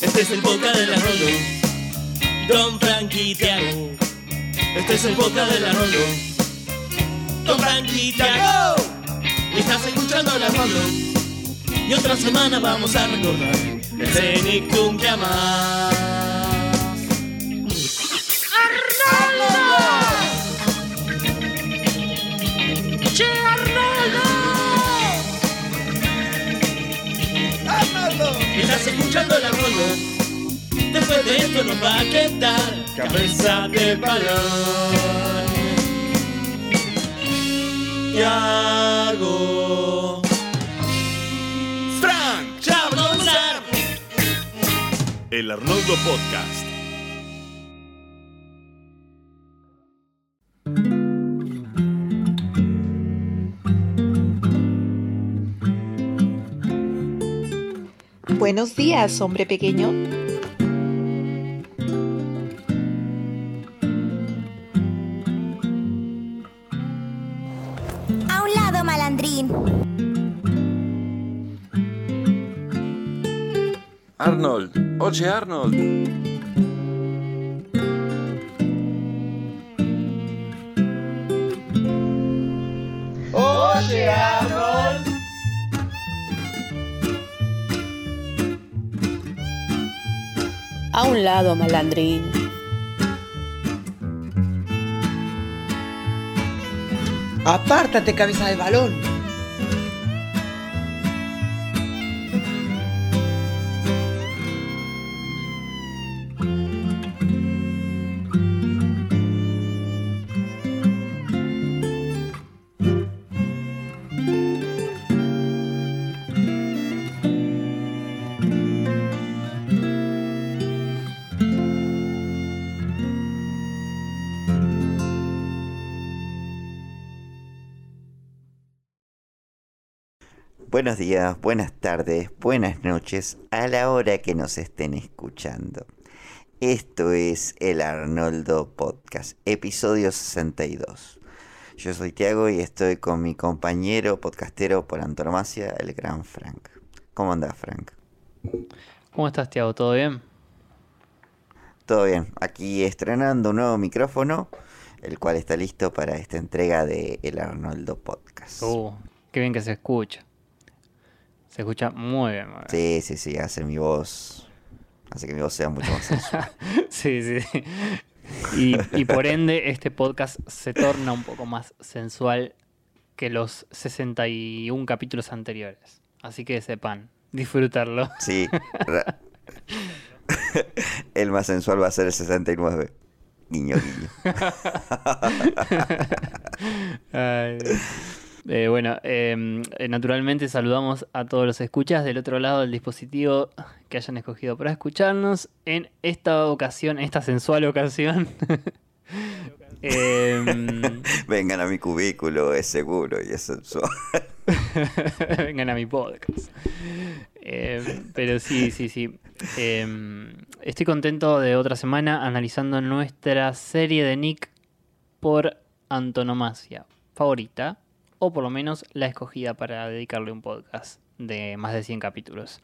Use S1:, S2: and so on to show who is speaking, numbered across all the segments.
S1: Este es el podcast de la Rolo. Don Frankie y Tiago. Este es el podcast de la Rolo. Don Frankie y estás escuchando la Rolo. Y otra semana vamos a recordar el Cenicum que amás. Escuchando la Rolo. Después de esto nos va a quedar cabeza de balón. Tiago. Frank Chablonzar.
S2: El Arnoldo Podcast.
S3: Buenos días, hombre pequeño.
S4: A un lado, malandrín.
S5: Arnold, oye Arnold.
S3: Un lado, malandrín.
S6: Apártate, cabeza de balón.
S7: Buenos días, buenas tardes, buenas noches a la hora que nos estén escuchando. Esto es el Arnoldo Podcast, episodio 62. Yo soy Tiago y estoy con mi compañero podcastero por antonomasia, el gran Frank. ¿Cómo andás, Frank?
S8: ¿Cómo estás, Tiago? ¿Todo bien?
S7: Todo bien, aquí estrenando un nuevo micrófono, el cual está listo para esta entrega de El Arnoldo Podcast.
S8: Uh, qué bien que se escucha. Se escucha muy bien, muy bien.
S7: Sí, sí, sí, hace mi voz, hace que mi voz sea mucho más sensual.
S8: Sí, sí, sí. Y, y por ende, este podcast se torna un poco más sensual que los 61 capítulos anteriores. Así que sepan, disfrutarlo.
S7: Sí. el más sensual va a ser el 69. Guiño, guiño.
S8: Ay, Dios. Eh, bueno, eh, eh, naturalmente saludamos a todos los escuchas del otro lado del dispositivo que hayan escogido para escucharnos en esta ocasión, esta sensual ocasión. Em,
S7: Vengan a mi cubículo, es seguro y es sensual.
S8: vengan a mi podcast. Em, pero sí, sí, sí. Em, estoy contento de otra semana analizando nuestra serie de Nick por antonomasia favorita, o por lo menos la escogida para dedicarle un podcast de más de 100 capítulos.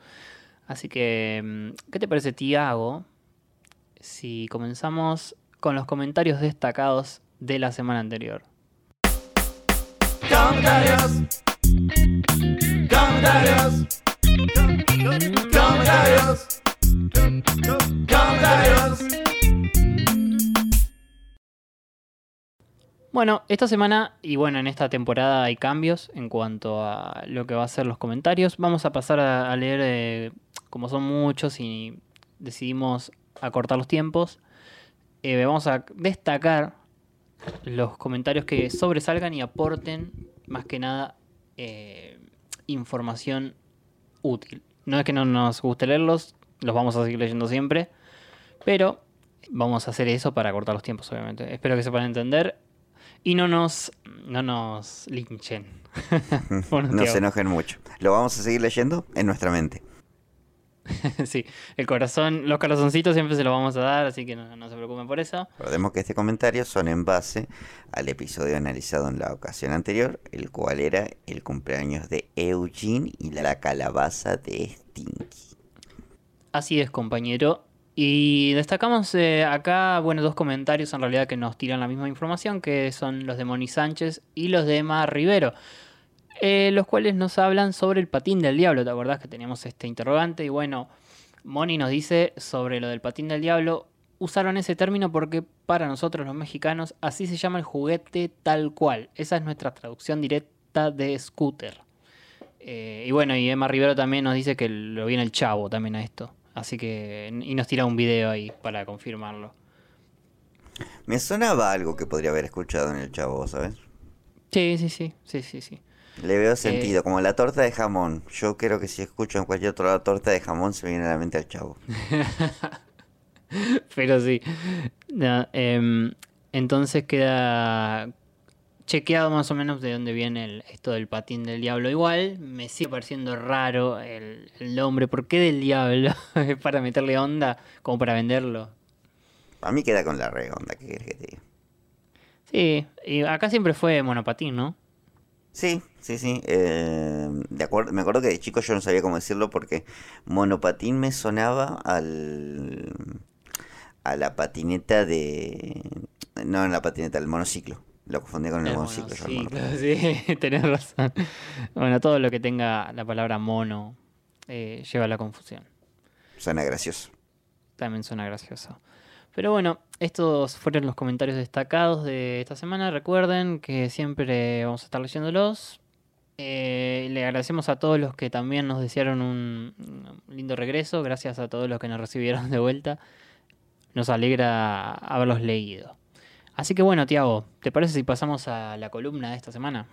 S8: Así que, em, ¿qué te parece, Tiago? Si comenzamos con los comentarios destacados de la semana anterior.
S1: Comentarios.
S8: Bueno, esta semana y bueno, en esta temporada hay cambios en cuanto a lo que va a ser los comentarios. Vamos a pasar a, leer, eh, como son muchos y decidimos acortar los tiempos, eh, vamos a destacar los comentarios que sobresalgan y aporten más que nada eh, información útil. No es que no nos guste leerlos, los vamos a seguir leyendo siempre, pero vamos a hacer eso para cortar los tiempos, obviamente. Espero que se puedan entender y no nos, no nos linchen. Bueno,
S7: no se enojen mucho. Lo vamos a seguir leyendo en nuestra mente.
S8: sí, el corazón, los corazoncitos siempre se los vamos a dar, así que no, no se preocupen por eso.
S7: Recordemos que este comentario son en base al episodio analizado en la ocasión anterior, el cual era el cumpleaños de Eugene y la calabaza de Stinky.
S8: Así es, compañero. Y destacamos eh, acá, bueno, dos comentarios en realidad que nos tiran la misma información, que son los de Moni Sánchez y los de Emma Rivero, eh, los cuales nos hablan sobre el patín del diablo. ¿Te acordás que teníamos este interrogante? Y bueno, Moni nos dice sobre lo del patín del diablo, usaron ese término porque para nosotros los mexicanos así se llama el juguete tal cual. Esa es nuestra traducción directa de scooter. Eh, y bueno, y Emma Rivero también nos dice que lo viene el chavo también a esto. Así que. Y nos tira un video ahí para confirmarlo.
S7: Me sonaba algo que podría haber escuchado en el chavo, ¿sabes?
S8: Sí, sí, sí, sí, sí, sí.
S7: Le veo sentido, como la torta de jamón. Yo creo que si escucho en cualquier otra torta de jamón se viene a la mente el chavo.
S8: Pero sí. No, em, entonces queda chequeado más o menos de dónde viene el, esto del patín del diablo. Igual me sigue pareciendo raro el, el nombre. ¿Por qué del diablo? ¿Es para meterle onda? ¿Como para venderlo?
S7: A mí queda con la re onda, ¿qué quieres que te diga?
S8: Sí, y acá siempre fue monopatín, ¿no?
S7: Sí, sí, sí. eh, de acuerdo, me acuerdo que de chico yo no sabía cómo decirlo porque monopatín me sonaba al a la patineta de no en la patineta, el monociclo. Lo confundí con el, monopatín.
S8: sí, tenés razón. Bueno, todo lo que tenga la palabra mono eh, lleva a la confusión.
S7: Suena gracioso.
S8: También suena gracioso. Pero bueno, estos fueron los comentarios destacados de esta semana. Recuerden que siempre vamos a estar leyéndolos. Eh, le agradecemos a todos los que también nos desearon un lindo regreso. Gracias a todos los que nos recibieron de vuelta. Nos alegra haberlos leído. Así que bueno, Tiago, ¿te parece si pasamos a la columna de esta semana?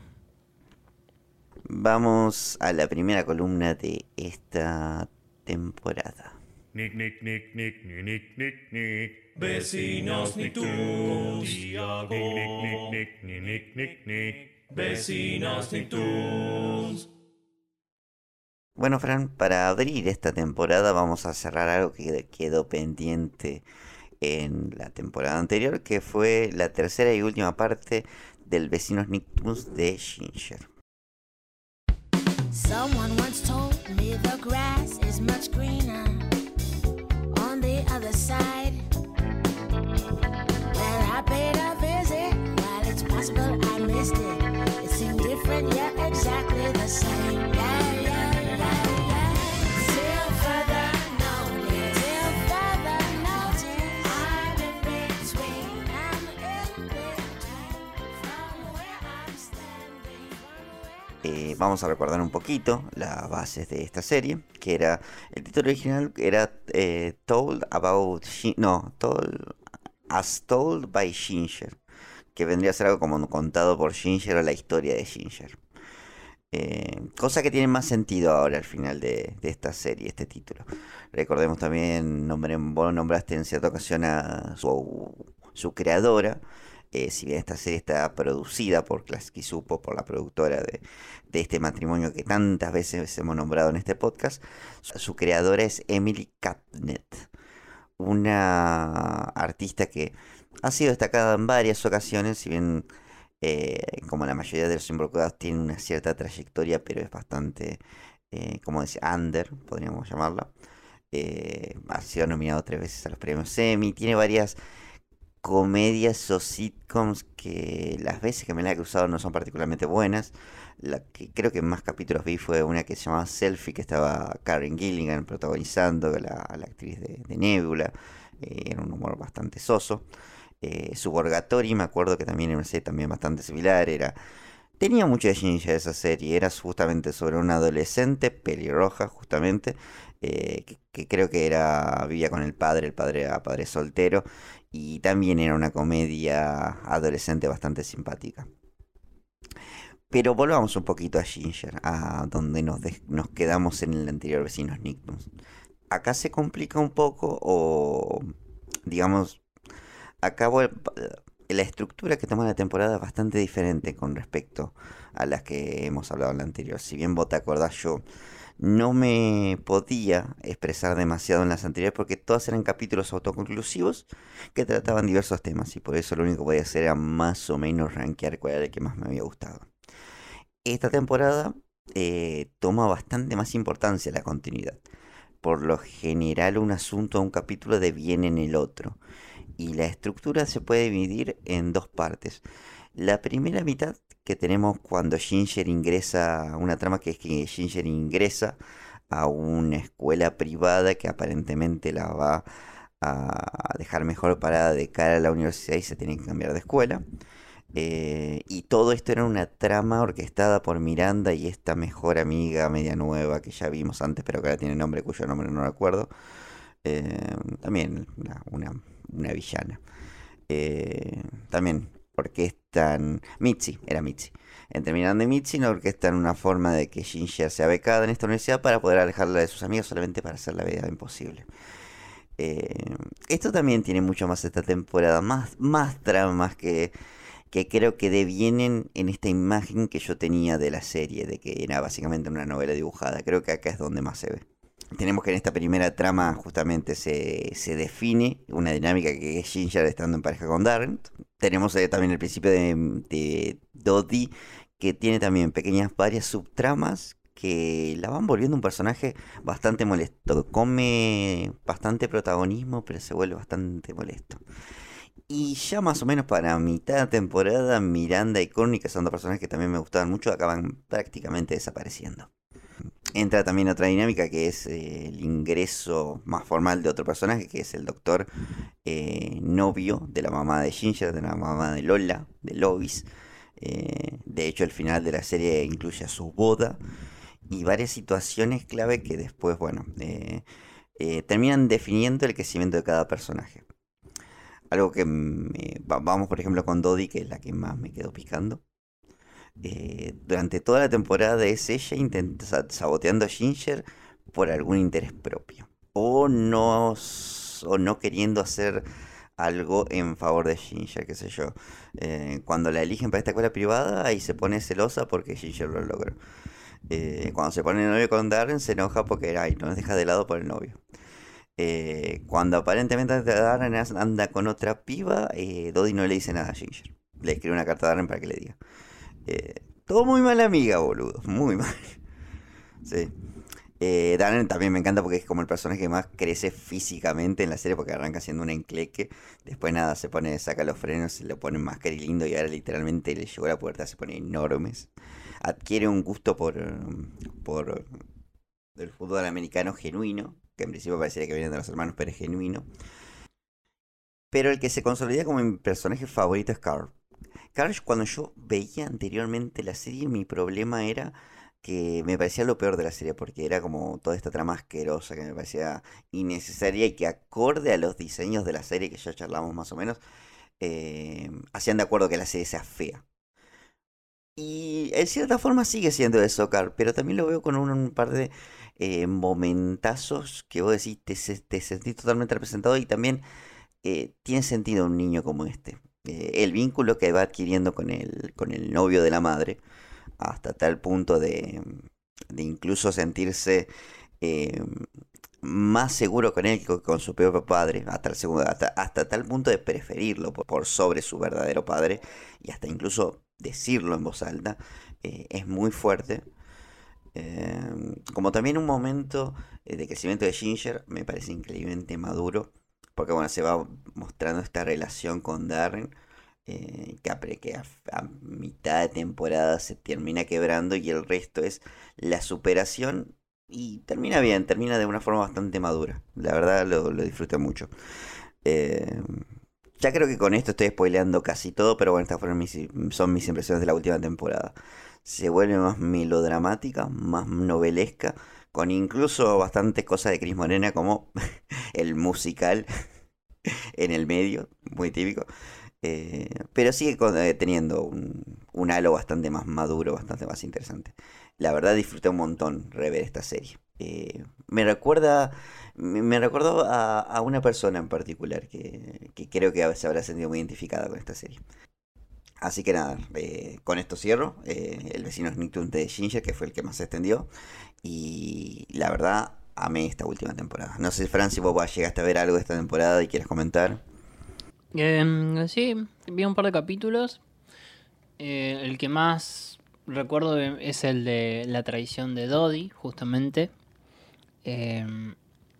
S7: Vamos a la primera columna de esta temporada.
S2: Nick, nick, nick, nick, nick, nick, nick, nick.
S1: Vecinos Nicktoons, Tiago.
S2: Nick, nick, nick, nick, nick, nick, nick.
S1: Vecinos Nicktoons.
S7: Bueno, Fran, para abrir esta temporada vamos a cerrar algo que quedó pendiente en la temporada anterior, que fue la tercera y última parte del Vecinos Nicktoons de Ginger.
S4: The the it's I missed it, different exactly the same.
S7: Vamos a recordar un poquito las bases de esta serie, que era el título original era eh, Told About Gin- no, Told As Told by Ginger, que vendría a ser algo como contado por Ginger o la historia de Ginger. Eh, cosa que tiene más sentido ahora al final de, esta serie, este título. Recordemos también, vos nombraste en cierta ocasión a su creadora. Eh, si bien esta serie está producida por Klasky Supo, por la productora de, este matrimonio que tantas veces hemos nombrado en este podcast, su, creadora es Emily Catnet, una artista que ha sido destacada en varias ocasiones, si bien eh, como la mayoría de los involucrados tiene una cierta trayectoria, pero es bastante, eh, como decía, under, podríamos llamarla. Ha sido nominado tres veces a los premios Emmy, tiene varias comedias o sitcoms que las veces que me la he cruzado no son particularmente buenas. La que creo que más capítulos vi fue una que se llamaba Selfie, que estaba Karen Gilligan protagonizando, la, la actriz de, Nebula. Eh, era un humor bastante soso. Eh, Suborgatory, me acuerdo que también era una serie también bastante similar. Era, tenía mucho de esa serie. Era justamente sobre una adolescente pelirroja, justamente. eh, que, que creo que era vivía con el padre, el padre era padre soltero. Y también era una comedia adolescente bastante simpática. Pero volvamos un poquito a Ginger, a donde nos, nos quedamos en el anterior Vecinos Nicktoons. Acá se complica un poco, o digamos, acá la estructura que toma la temporada es bastante diferente con respecto a las que hemos hablado en la anterior. Si bien vos te acordás, yo no me podía expresar demasiado en las anteriores porque todas eran capítulos autoconclusivos que trataban diversos temas y por eso lo único que podía hacer era más o menos rankear cuál era el que más me había gustado. Esta temporada eh, toma bastante más importancia la continuidad. por lo general un asunto o un capítulo deviene en el otro. Y la estructura se puede dividir en dos partes. La primera mitad que tenemos cuando Ginger ingresa, una trama que es que Ginger ingresa a una escuela privada que aparentemente la va a dejar mejor parada de cara a la universidad y se tiene que cambiar de escuela. Eh, y todo esto era una trama orquestada por Miranda y esta mejor amiga media nueva que ya vimos antes, pero que ahora tiene nombre cuyo nombre no recuerdo. Eh, también una, una- villana. Eh, también orquestan. Mitzi, era Mitzi. Entre Miranda y Mitzi no orquestan una forma de que Ginger sea becada en esta universidad para poder alejarla de sus amigos solamente para hacer la vida imposible. Eh, esto también tiene mucho más esta temporada, más, más tramas que, que creo que devienen en esta imagen que yo tenía de la serie, de que era básicamente una novela dibujada. Creo que acá es donde más se ve. Tenemos que en esta primera trama justamente se, se define una dinámica que es Ginger estando en pareja con Darren. Tenemos eh, también el principio de, de Dodie, que tiene también pequeñas varias subtramas que la van volviendo un personaje bastante molesto. Come bastante protagonismo, pero se vuelve bastante molesto. Y ya más o menos para mitad de temporada, Miranda y Courtney, que son dos personajes que también me gustaban mucho, acaban prácticamente desapareciendo. Entra también otra dinámica que es eh, el ingreso más formal de otro personaje, que es el doctor eh, novio de la mamá de Ginger, de la mamá de Lola, de Lois. Eh, de hecho, el final de la serie incluye a su boda y varias situaciones clave que después, bueno, terminan definiendo el crecimiento de cada personaje. Algo que me- va- vamos, por ejemplo, con Dodie, que es la que más me quedó picando. Eh, durante toda la temporada es ella saboteando a Ginger por algún interés propio. O no, o no queriendo hacer algo en favor de Ginger, qué sé yo. Eh, cuando la eligen para esta escuela privada, ahí se pone celosa porque Ginger lo logró. Eh, cuando se pone novio con Darren, se enoja porque ay, nos deja de lado por el novio. Cuando aparentemente Darren anda con otra piba, Dodie no le dice nada a Ginger. Le escribe una carta a Darren para que le diga. Eh, todo muy mala amiga, boludo. Muy mal. Sí. Eh, también me encanta porque es como el personaje que más crece físicamente en la serie porque arranca siendo un encleque. Después nada, se pone, saca los frenos, se lo pone más cari lindo y ahora literalmente le llegó la puerta, se pone enormes. Adquiere un gusto por, por el fútbol americano genuino, que en principio parecería que viene de los hermanos, pero es genuino. Pero el que se consolida como mi personaje favorito es Carl. Carl, cuando yo veía anteriormente la serie, mi problema era que me parecía lo peor de la serie, porque era como toda esta trama asquerosa que me parecía innecesaria y que acorde a los diseños de la serie que ya charlamos más o menos, eh, hacían de acuerdo que la serie sea fea. Y en cierta forma sigue siendo eso, Carl, pero también lo veo con un, par de eh, momentazos que vos decís, te, te sentís totalmente representado y también eh, tiene sentido un niño como este. Eh, el vínculo que va adquiriendo con el, con el novio de la madre, hasta tal punto de, de incluso sentirse eh, más seguro con él que con- su propio padre, hasta, el segundo, hasta, hasta tal punto de preferirlo por, sobre su verdadero padre y hasta incluso decirlo en voz alta, eh, es muy fuerte. Como también un momento de crecimiento de Ginger, me parece increíblemente maduro, porque bueno, se va mostrando esta relación con Darren, eh, que, a, mitad de temporada se termina quebrando y el resto es la superación y termina bien, termina de una forma bastante madura. La verdad lo, lo disfruté mucho. Eh, ya creo que con esto estoy spoileando casi todo, pero bueno, estas fueron son mis impresiones de la última temporada. Se vuelve más melodramática, más novelesca, con incluso bastantes cosas de Cris Morena como el musical en el medio, muy típico. Eh, pero sigue eh, teniendo un, un halo bastante más maduro, bastante más interesante. La verdad disfruté un montón rever esta serie. Eh, me recuerda, me, me a, a una persona en particular que, que creo que se habrá sentido muy identificada con esta serie. Así que nada, con esto cierro. El vecino Nicktoon de Ginger, que fue el que más se extendió. Y la verdad, amé esta última temporada. No sé, Fran, si vos llegaste a ver algo de esta temporada y quieres comentar.
S8: Em, sí, vi un par de capítulos. Eh, el que más recuerdo es el de la traición de Dodie, justamente. Em,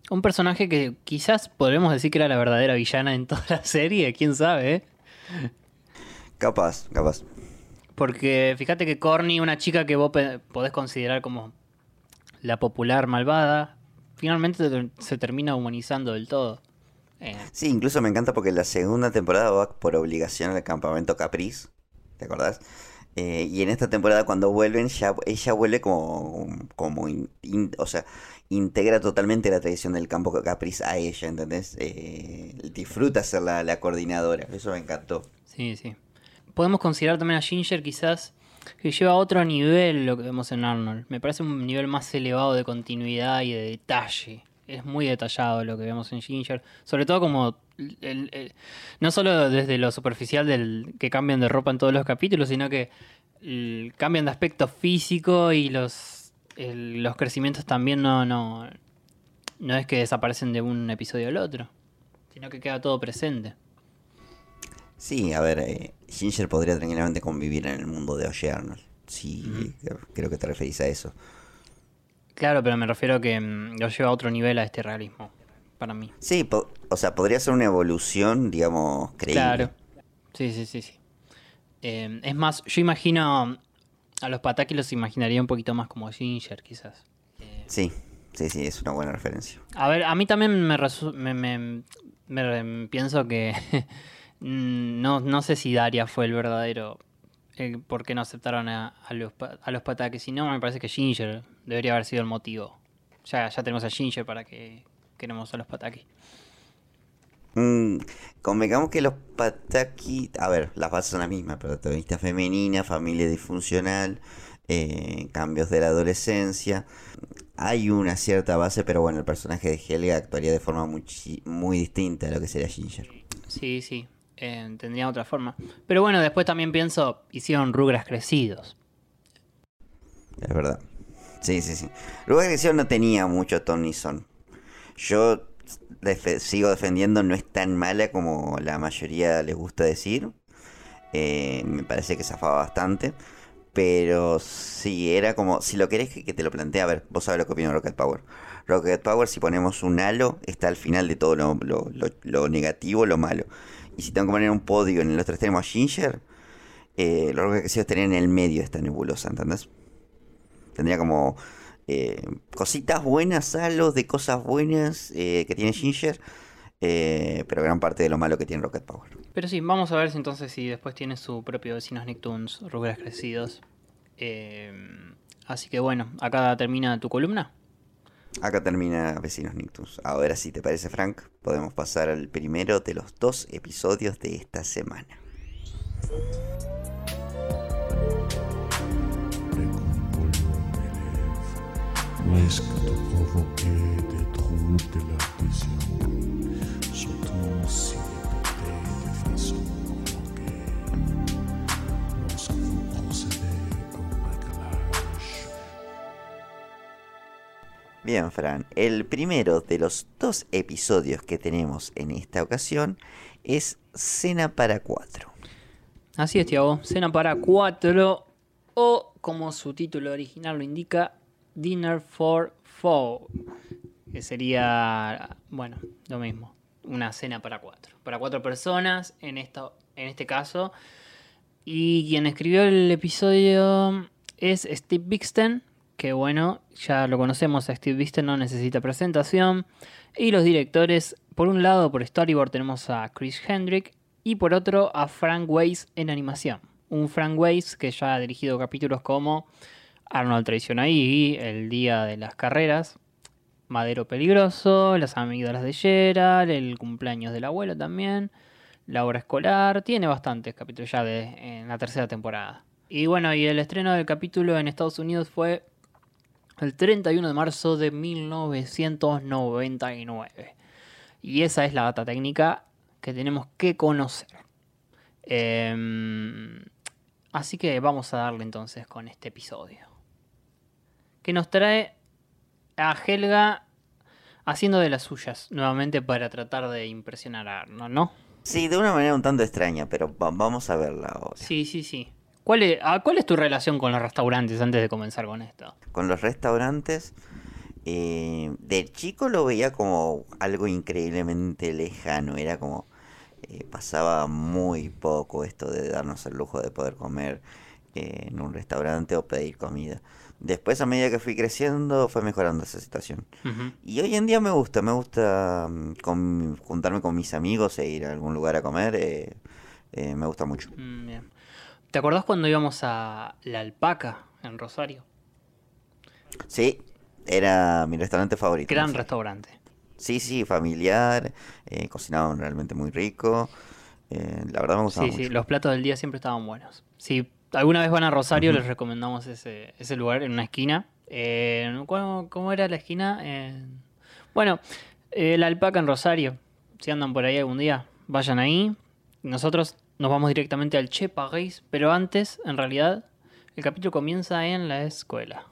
S8: Un personaje que quizás podremos decir que era la verdadera villana en toda la serie, quién sabe, ¿eh?
S7: Capaz, capaz.
S8: Porque fíjate que Corny, una chica que vos podés considerar como la popular malvada, finalmente te- se termina humanizando del todo. Eh,
S7: Sí, incluso me encanta porque la segunda temporada va por obligación al campamento Capriz. ¿Te acordás? Eh, y en esta temporada cuando vuelven, ya, ella vuelve como, como in- in- o sea, integra totalmente la tradición del campo Capriz a ella, ¿entendés? Eh, disfruta ser la, la coordinadora, eso me encantó.
S8: sí, sí. Podemos considerar también a Ginger quizás que lleva a otro nivel lo que vemos en Arnold. Me parece un nivel más elevado de continuidad y de detalle. Es muy detallado lo que vemos en Ginger. Sobre todo como... no solo desde lo superficial del que cambian de ropa en todos los capítulos, sino que cambian de aspecto físico y los, los crecimientos también no, no, no es que desaparecen de un episodio al otro, sino que queda todo presente.
S7: Sí, a ver, eh, Ginger podría tranquilamente convivir en el mundo de Oye Arnold. Sí, creo que te referís a eso.
S8: Claro, pero me refiero a que mm, lo lleva a otro nivel a este realismo, para mí.
S7: Sí, o sea, podría ser una evolución, digamos, creíble.
S8: Claro. Sí, sí, sí, sí. Eh, es más, yo imagino a los Pataki los imaginaría un poquito más como Ginger, quizás.
S7: Sí, sí, sí, es una buena referencia.
S8: A ver, a mí también me, resu- me, me- me re- pienso que mm, no, no sé si Daria fue el verdadero el por qué no aceptaron a, a los, a los Pataki. Si no, me parece que Ginger debería haber sido el motivo. Ya, ya tenemos a Ginger para que queremos a los Pataki.
S7: Mm, convengamos que los Pataki, a ver, las bases son las mismas, protagonista femenina, familia disfuncional, eh, cambios de la adolescencia. Hay una cierta base, pero bueno, el personaje de Helga actuaría de forma muy, muy distinta a lo que sería Ginger.
S8: Sí, sí. Eh, tendría otra forma. Pero bueno, después también pienso, hicieron rugras crecidos.
S7: Es verdad. Sí, sí, sí. De que no tenía mucho Tony Son. Yo sigo defendiendo, no es tan mala como la mayoría les gusta decir. Eh, me parece que zafaba bastante. Pero sí, era como, si lo querés que, te lo plantee, a ver, vos sabés lo que opino de Rocket Power. Rocket Power, si ponemos un halo, está al final de todo lo negativo, lo malo. Y si tengo que poner un podio en los tres tenemos a Ginger, eh, los Rocket Crecidos estarían en el medio de esta nebulosa, ¿entendés? Tendría como eh, cositas buenas, halos de cosas buenas eh, que tiene Ginger, eh, pero gran parte de lo malo que tiene Rocket Power.
S8: Pero sí, vamos a ver si entonces si después tiene su propio Vecinos Nicktoons, rugras crecidos. Eh, así que bueno, acá termina tu columna.
S7: Acá termina Vecinos Nictus. Ahora, si te parece, Frank, podemos pasar al primero de los dos episodios de esta semana. Bien, Fran, el primero de los dos episodios que tenemos en esta ocasión es Cena para cuatro.
S8: Así es, Tiago. Cena para cuatro. O, como su título original lo indica, Dinner for Four. Que sería, bueno, lo mismo. Una cena para cuatro. Para cuatro personas, en, esta, en este caso. Y quien escribió el episodio es Steve Bixten. Que bueno, ya lo conocemos a Steve Bixten, no necesita presentación. Y los directores, por un lado, por storyboard tenemos a Chris Hendrick. Y por otro, a Frank Weiss en animación. Un Frank Weiss que ya ha dirigido capítulos como Arnold Traición ahí, El Día de las Carreras, Madero Peligroso, Las Amígdalas de Gerald, El Cumpleaños del Abuelo también, La Obra Escolar. Tiene bastantes capítulos ya de, en la tercera temporada. Y bueno, y el estreno del capítulo en Estados Unidos fue el 31 de marzo de 1999. Y esa es la data técnica que tenemos que conocer. Em, así que vamos a darle entonces con este episodio. Que nos trae a Helga haciendo de las suyas nuevamente para tratar de impresionar a Arnold, ¿no?
S7: Sí, de una manera un tanto extraña, pero va- vamos a verla ahora.
S8: Sí, sí, sí. ¿Cuál es, ah, ¿Cuál es tu relación con los restaurantes antes de comenzar con esto?
S7: Con los restaurantes, Eh, de chico lo veía como algo increíblemente lejano, era como eh, pasaba muy poco esto de darnos el lujo de poder comer eh, en un restaurante o pedir comida. Después a medida que fui creciendo fue mejorando esa situación. Y hoy en día me gusta, me gusta mm, con- juntarme con mis amigos e ir a algún lugar a comer, eh, me gusta mucho.
S8: Mm, bien. ¿Te acordás cuando íbamos a La Alpaca en Rosario?
S7: Sí, era mi restaurante favorito.
S8: Gran
S7: no sé.
S8: restaurante.
S7: Sí, sí, familiar, eh, cocinaban realmente muy rico. eh, la verdad me gustaba
S8: Sí,
S7: mucho.
S8: sí, los platos del día siempre estaban buenos. Si alguna vez van a Rosario, les recomendamos ese, ese lugar en una esquina. Eh, ¿cómo, cómo era la esquina? Bueno, la alpaca en Rosario. Si andan por ahí algún día, vayan ahí. Nosotros nos vamos directamente al Che París, pero antes, en realidad, el capítulo comienza en la escuela.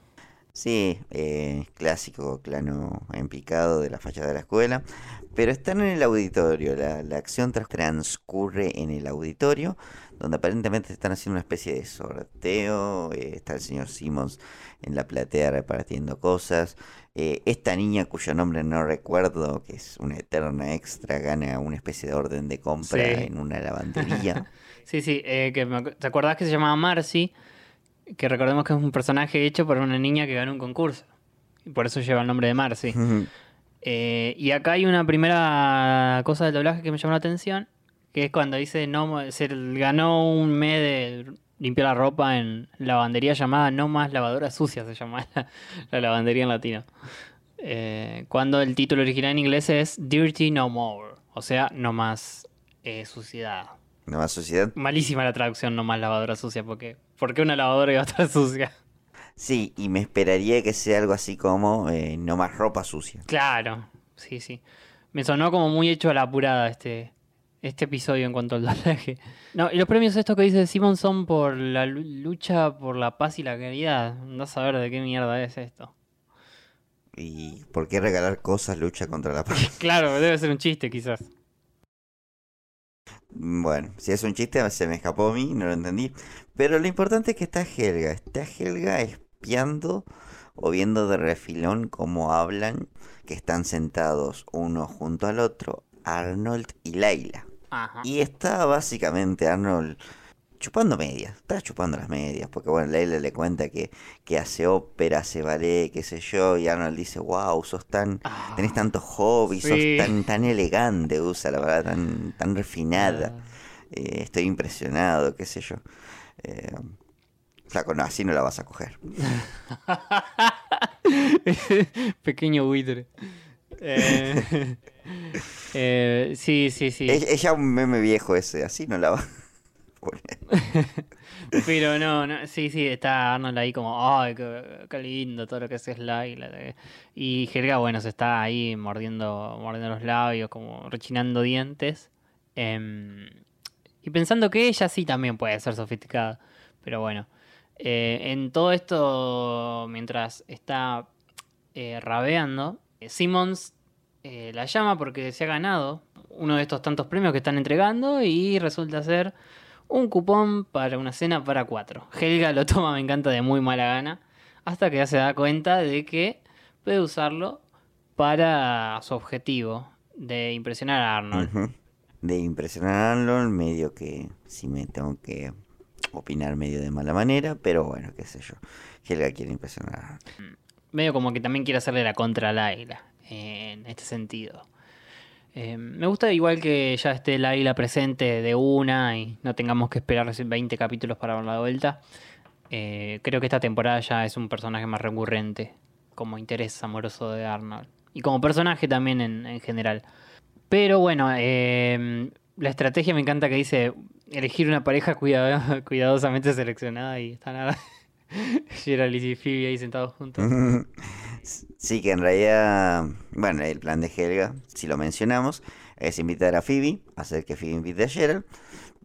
S7: Sí, eh, clásico plano en picado de la fachada de la escuela. Pero están en el auditorio. La, la acción transcurre en el auditorio, donde aparentemente están haciendo una especie de sorteo. eh, está el señor Simmons en la platea repartiendo cosas. eh, esta niña cuyo nombre no recuerdo, que es una eterna extra, gana una especie de orden de compra
S8: Sí.
S7: en una lavandería.
S8: Sí, sí, eh, que me ¿te acordás que se llamaba Marcy? Que recordemos que es un personaje hecho por una niña que ganó un concurso. Y por eso lleva el nombre de Marcy. Y acá hay una primera cosa del doblaje que me llamó la atención, que es cuando dice no se ganó un mes de limpiar la ropa en lavandería llamada No Más Lavadora Sucia, se llama la, la lavandería en latino. Eh, cuando el título original en inglés es Dirty No More, o sea, no más eh, suciedad.
S7: No más sociedad.
S8: Malísima la traducción, no más lavadora sucia, porque ¿por qué una lavadora iba a estar sucia?
S7: Sí, y me esperaría que sea algo así como eh, no más ropa sucia.
S8: Claro, sí, sí. Me sonó como muy hecho a la apurada este, este episodio en cuanto al doblaje. No, y los premios estos que dice Simon son por la lu- lucha por la paz y la caridad. No saber de qué mierda es esto.
S7: ¿Y por qué regalar cosas lucha contra la paz?
S8: Claro, debe ser un chiste quizás.
S7: Bueno, si es un chiste se me escapó a mí, no lo entendí. Pero lo importante es que está Helga. Está Helga espiando o viendo de refilón cómo hablan, que están sentados uno junto al otro, Arnold y Laila.
S8: Ajá.
S7: Y está básicamente Arnold chupando medias, está chupando las medias, porque bueno, Leila le cuenta que, que hace ópera, hace ballet, qué sé yo, y Arnold dice, wow, sos tan, tenés tantos hobbies,
S8: Ah, sí.
S7: sos tan, tan elegante, usa la verdad, tan, tan refinada, Eh, estoy impresionado, qué sé yo. Eh, flaco, no, así no la vas a coger.
S8: Pequeño buitre. Eh, eh, sí, sí, sí.
S7: Es, es ya un meme viejo ese, así no la va a poner.
S8: Pero no, no, sí, sí, está Arnold ahí como, ay, qué, qué lindo todo lo que hace Sly. Y Helga, bueno, se está ahí mordiendo, mordiendo los labios, como rechinando dientes. Em, y pensando que ella sí también puede ser sofisticada. Pero bueno, eh, en todo esto, mientras está rabeando, Simmons eh, la llama porque se ha ganado uno de estos tantos premios que están entregando y resulta ser un cupón para una cena para cuatro. Helga lo toma, me encanta, de muy mala gana, hasta que ya se da cuenta de que puede usarlo para su objetivo de impresionar a Arnold.
S7: De impresionar a Arnold, medio que si me tengo que opinar medio de mala manera, pero bueno, qué sé yo. Helga quiere impresionar a Arnold.
S8: Medio como que también quiere hacerle la contra a Laila, en este sentido. Eh, me gusta igual que ya esté Laila presente de una y no tengamos que esperar 20 capítulos para verla de vuelta. Eh, creo que esta temporada ya es un personaje más recurrente como interés amoroso de Arnold. Y como personaje también en, en general. Pero bueno, eh, la estrategia me encanta que dice elegir una pareja cuidado- cuidadosamente seleccionada y están ahora Gerald y Phoebe ahí sentados juntos.
S7: Sí, que en realidad, bueno, el plan de Helga, si lo mencionamos, es invitar a Phoebe, hacer que Phoebe invite a Gerald,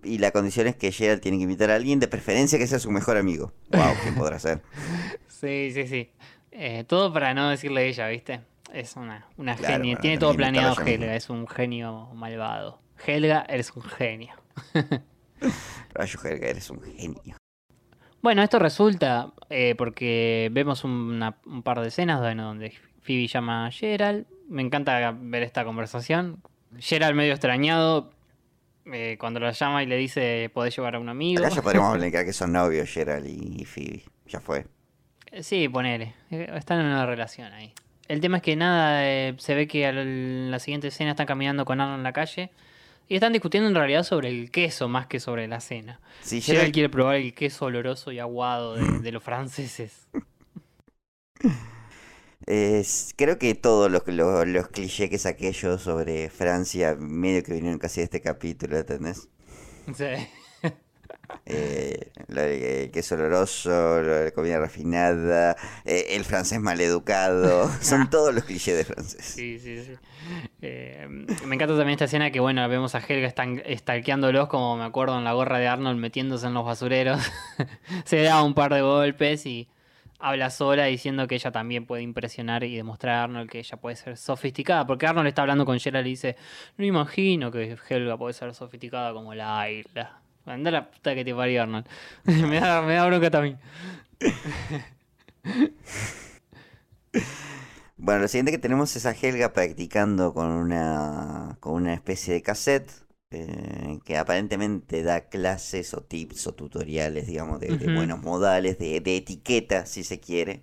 S7: y la condición es que Gerald tiene que invitar a alguien, de preferencia que sea su mejor amigo. Wow, ¿quién podrá ser?
S8: Sí, sí, sí. Eh, todo para no decirle ella, ¿viste? Es una, una
S7: Claro,
S8: genia. Tiene todo planeado
S7: misma.
S8: Helga. Es un genio malvado. Helga, eres un genio.
S7: Rayo Helga, eres un genio.
S8: Bueno, esto resulta eh, porque vemos una- un par de escenas bueno, donde Phoebe llama a Gerald. Me encanta ver esta conversación. Gerald medio extrañado eh, cuando la llama y le dice, podés llevar a un amigo.
S7: Acá ya podríamos brincar que son novios Gerald y Phoebe. Ya fue.
S8: Eh, Sí, ponele. Eh, Están en una relación ahí. El tema es que nada, eh, se ve que en la siguiente escena están caminando con Arnold en la calle y están discutiendo en realidad sobre el queso más que sobre la cena.
S7: Sí,
S8: Gerald
S7: Gerald-
S8: quiere probar el queso oloroso y aguado de, de los franceses.
S7: Es- creo que todos los, los, los clichés yo sobre Francia, medio que vinieron casi de este capítulo, ¿entendés?
S8: Sí.
S7: Eh, lo de que queso oloroso, lo de comida refinada, eh, el francés maleducado, son todos los clichés de francés.
S8: Sí, sí, sí. Eh, me encanta también esta escena que, bueno, vemos a Helga están stalkeándolos, como me acuerdo en la gorra de Arnold metiéndose en los basureros. Se da un par de golpes y habla sola diciendo que ella también puede impresionar y demostrar a Arnold que ella puede ser sofisticada. Porque Arnold está hablando con Gerald y dice, no imagino que Helga puede ser sofisticada como la isla. Anda la puta que te parió, Arnold. me, da, me da bronca también.
S7: Bueno, lo siguiente que tenemos es a Helga practicando con una, con una especie de cassette eh, que aparentemente da clases o tips o tutoriales, digamos, de, de buenos modales, de, de etiqueta, si se quiere,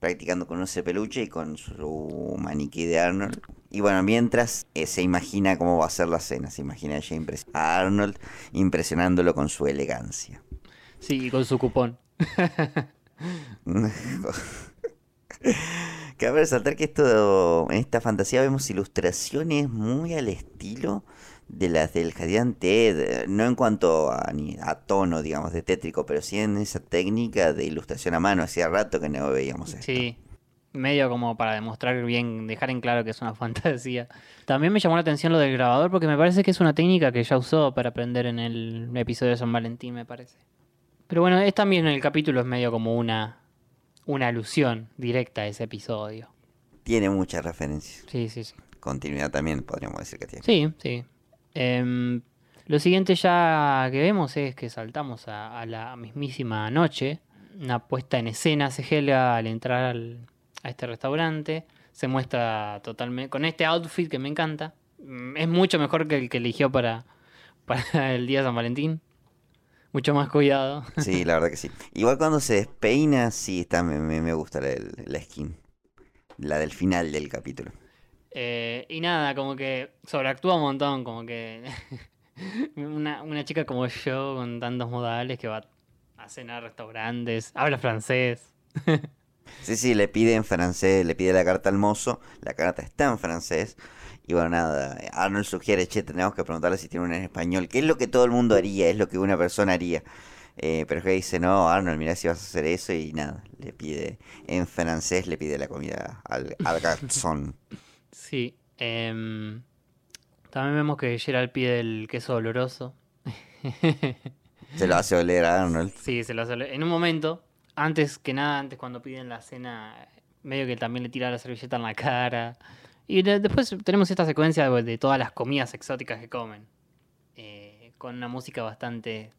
S7: practicando con ese peluche y con su maniquí de Arnold. Y bueno, mientras eh, se imagina cómo va a ser la cena, se imagina ella a Arnold impresionándolo con su elegancia.
S8: Sí, y con su cupón.
S7: Cabe resaltar que esto, en esta fantasía vemos ilustraciones muy al estilo de las del Jadian Ted, no en cuanto a, ni a tono, digamos, de tétrico, pero sí en esa técnica de ilustración a mano. Hacía rato que no veíamos esto.
S8: Sí, medio como para demostrar bien, dejar en claro que es una fantasía. También me llamó la atención lo del grabador porque me parece que es una técnica que ya usó para aprender en el episodio de San Valentín, me parece. Pero bueno, es también el capítulo es medio como una, una alusión directa a ese episodio.
S7: Tiene muchas referencias.
S8: Sí, sí, sí.
S7: Continuidad también, podríamos decir que tiene.
S8: Sí, sí. Em, lo siguiente ya que vemos es que saltamos a, a la mismísima noche. Una puesta en escena hace Helga al entrar al- a este restaurante. Se muestra totalmente con este outfit que me encanta. Mm, Es mucho mejor que el que eligió para, para el día de San Valentín. Mucho más cuidado.
S7: Sí, la verdad que sí. Igual cuando se despeina, sí, está, me, me- me gusta la, la skin. La del final del capítulo.
S8: Eh, y nada, como que sobreactúa un montón, como que una, una chica como yo con tantos modales que va a cenar a restaurantes, habla francés.
S7: Sí, sí, le pide en francés, le pide la carta al mozo, la carta está en francés. Y bueno, nada, Arnold sugiere, che, tenemos que preguntarle si tiene una en español, que es lo que todo el mundo haría, es lo que una persona haría. Eh, pero que dice, no, Arnold, mira si vas a hacer eso y nada, le pide en francés, le pide la comida al, al garzón.
S8: Sí. em, también vemos que Gerald pide el queso oloroso.
S7: Se lo hace oler a Arnold.
S8: Sí, se lo hace. En un momento, antes que nada, antes cuando piden la cena, medio que también le tira la servilleta en la cara. Y de- después tenemos esta secuencia de, de todas las comidas exóticas que comen. Eh, con una música bastante.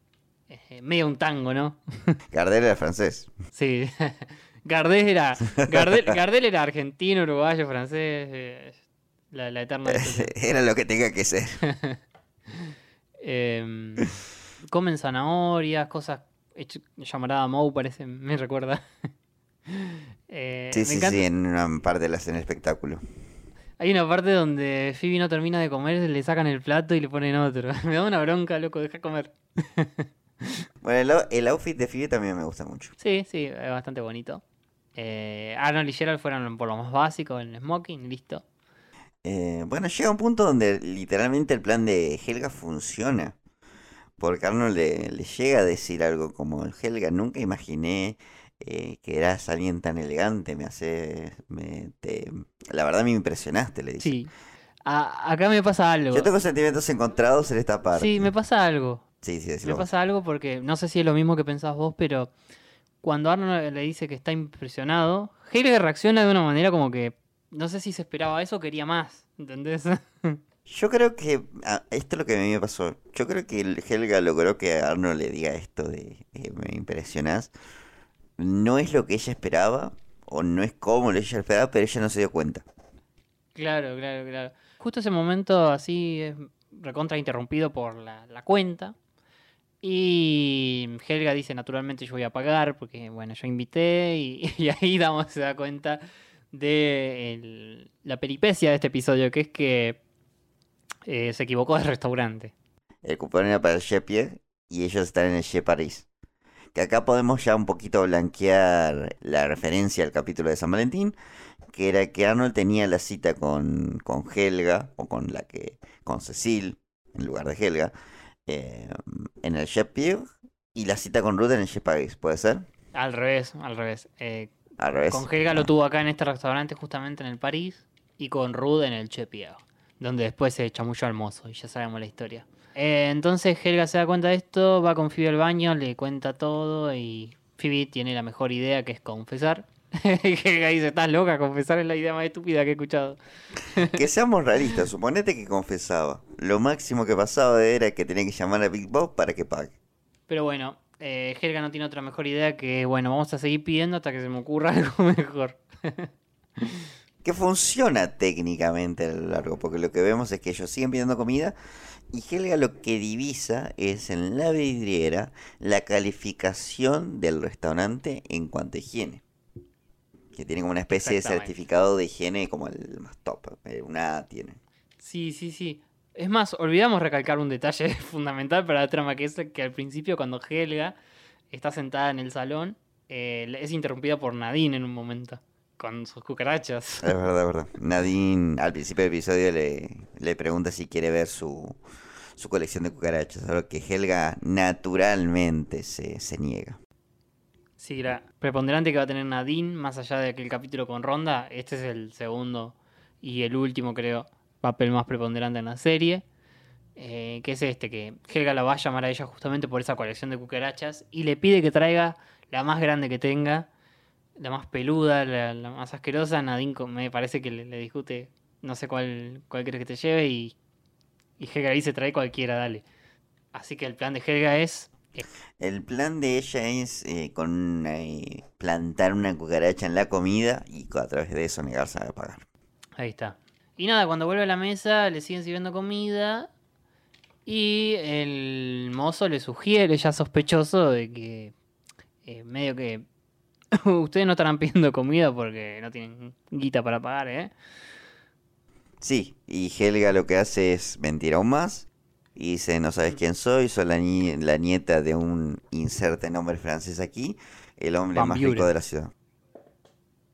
S8: eh, medio un tango, ¿no?
S7: Gardel era francés.
S8: Sí. Gardel era, Gardel, Gardel era argentino, uruguayo, francés. eh, la, la eterna.
S7: Era lo que tenga que ser.
S8: Em, comen zanahorias, cosas llamarada Mou, parece, me recuerda. Eh,
S7: Sí,
S8: me
S7: sí,
S8: encanta-
S7: sí, en una parte de la espectáculo.
S8: Hay una parte donde Phoebe no termina de comer, le sacan el plato y le ponen otro. Me da una bronca, loco, deja comer.
S7: Bueno, el, ou- el outfit de Phoebe también me gusta mucho.
S8: Sí, sí, es bastante bonito. Eh, Arnold y Gerald fueron por lo más básico, en el smoking, listo.
S7: Eh, bueno, llega un punto donde literalmente el plan de Helga funciona. Porque Arnold le, le llega a decir algo como, Helga, nunca imaginé eh, que eras alguien tan elegante, me hace... Me, te- la verdad me impresionaste, le dice.
S8: Sí. A- acá me pasa algo.
S7: Yo tengo sentimientos encontrados en esta parte.
S8: Sí, me pasa algo.
S7: Sí, sí,
S8: Me
S7: decilo
S8: pasa algo porque no sé si es lo mismo que pensás vos, pero cuando Arnold le dice que está impresionado, Helga reacciona de una manera como que no sé si se esperaba eso o quería más, ¿entendés?
S7: Yo creo que esto es lo que a mí me pasó. Yo creo que el Helga logró que Arnold le diga esto de eh, me impresionás. No es lo que ella esperaba, o no es como lo ella esperaba, pero ella no se dio cuenta.
S8: Claro, claro, claro. Justo ese momento así es recontra interrumpido por la, la cuenta. Y Helga dice, naturalmente yo voy a pagar porque, bueno, yo invité y, ahí damos, se da cuenta de la peripecia de este episodio, que es que eh, se equivocó de restaurante.
S7: El cupón era para el Che Pierre y ellos están en el Che Paris. Que acá podemos ya un poquito blanquear la referencia al capítulo de San Valentín, que era que Arnold tenía la cita con, con Helga, o con la que, con Cecil, en lugar de Helga, eh, en el Che Pierre, y la cita con Ruth en el Che Paris, ¿puede ser?
S8: Al revés, al revés. Eh,
S7: Al revés.
S8: con Helga lo tuvo acá en este restaurante justamente en el París y con Rude en el Che Pierre, donde después se chamulló al mozo y ya sabemos la historia. Eh, entonces Helga se da cuenta de esto, va con Phoebe al baño, le cuenta todo y Phoebe tiene la mejor idea que es confesar. Helga dice, estás loca, confesar es la idea más estúpida que he escuchado.
S7: Que seamos realistas, suponete que confesaba. Lo máximo que pasaba era que tenía que llamar a Big Bob para que pague.
S8: Pero bueno, eh, Helga no tiene otra mejor idea que, bueno, vamos a seguir pidiendo hasta que se me ocurra algo mejor.
S7: Que funciona técnicamente a lo largo, porque lo que vemos es que ellos siguen pidiendo comida y Helga lo que divisa es en la vidriera la calificación del restaurante en cuanto a higiene. Que tiene como una especie de certificado de higiene como el más top. eh, Una A tiene.
S8: Sí, sí, sí. Es más, olvidamos recalcar un detalle fundamental para la trama, que es que al principio cuando Helga está sentada en el salón, eh, es interrumpida por Nadine en un momento, con sus cucarachas.
S7: Es verdad, es verdad. Nadine al principio del episodio le, le pregunta si quiere ver su, su colección de cucarachas, a lo que Helga naturalmente se, se niega.
S8: Sí, la preponderante que va a tener Nadine, más allá de aquel capítulo con Ronda, este es el segundo y el último, creo, papel más preponderante en la serie. eh, que es este, que Helga la va a llamar a ella justamente por esa colección de cucarachas y le pide que traiga la más grande que tenga, la más peluda, la, la más asquerosa. Nadine me parece que le, le discute, no sé cuál, cuál quieres que te lleve y, y Helga dice trae cualquiera, dale. Así que el plan de Helga es
S7: El plan de ella es eh, con eh, plantar una cucaracha en la comida y a través de eso negarse a pagar.
S8: Ahí está. Y nada, cuando vuelve a la mesa le siguen sirviendo comida y el mozo le sugiere, ya sospechoso, de que eh, medio que ustedes no estarán pidiendo comida porque no tienen guita para pagar, ¿eh?
S7: Sí, y Helga lo que hace es mentir aún más y dice, no sabes quién soy, soy la, ni- la nieta de un inserte nombre francés aquí, el hombre
S8: Van
S7: más rico
S8: Buren.
S7: de la ciudad.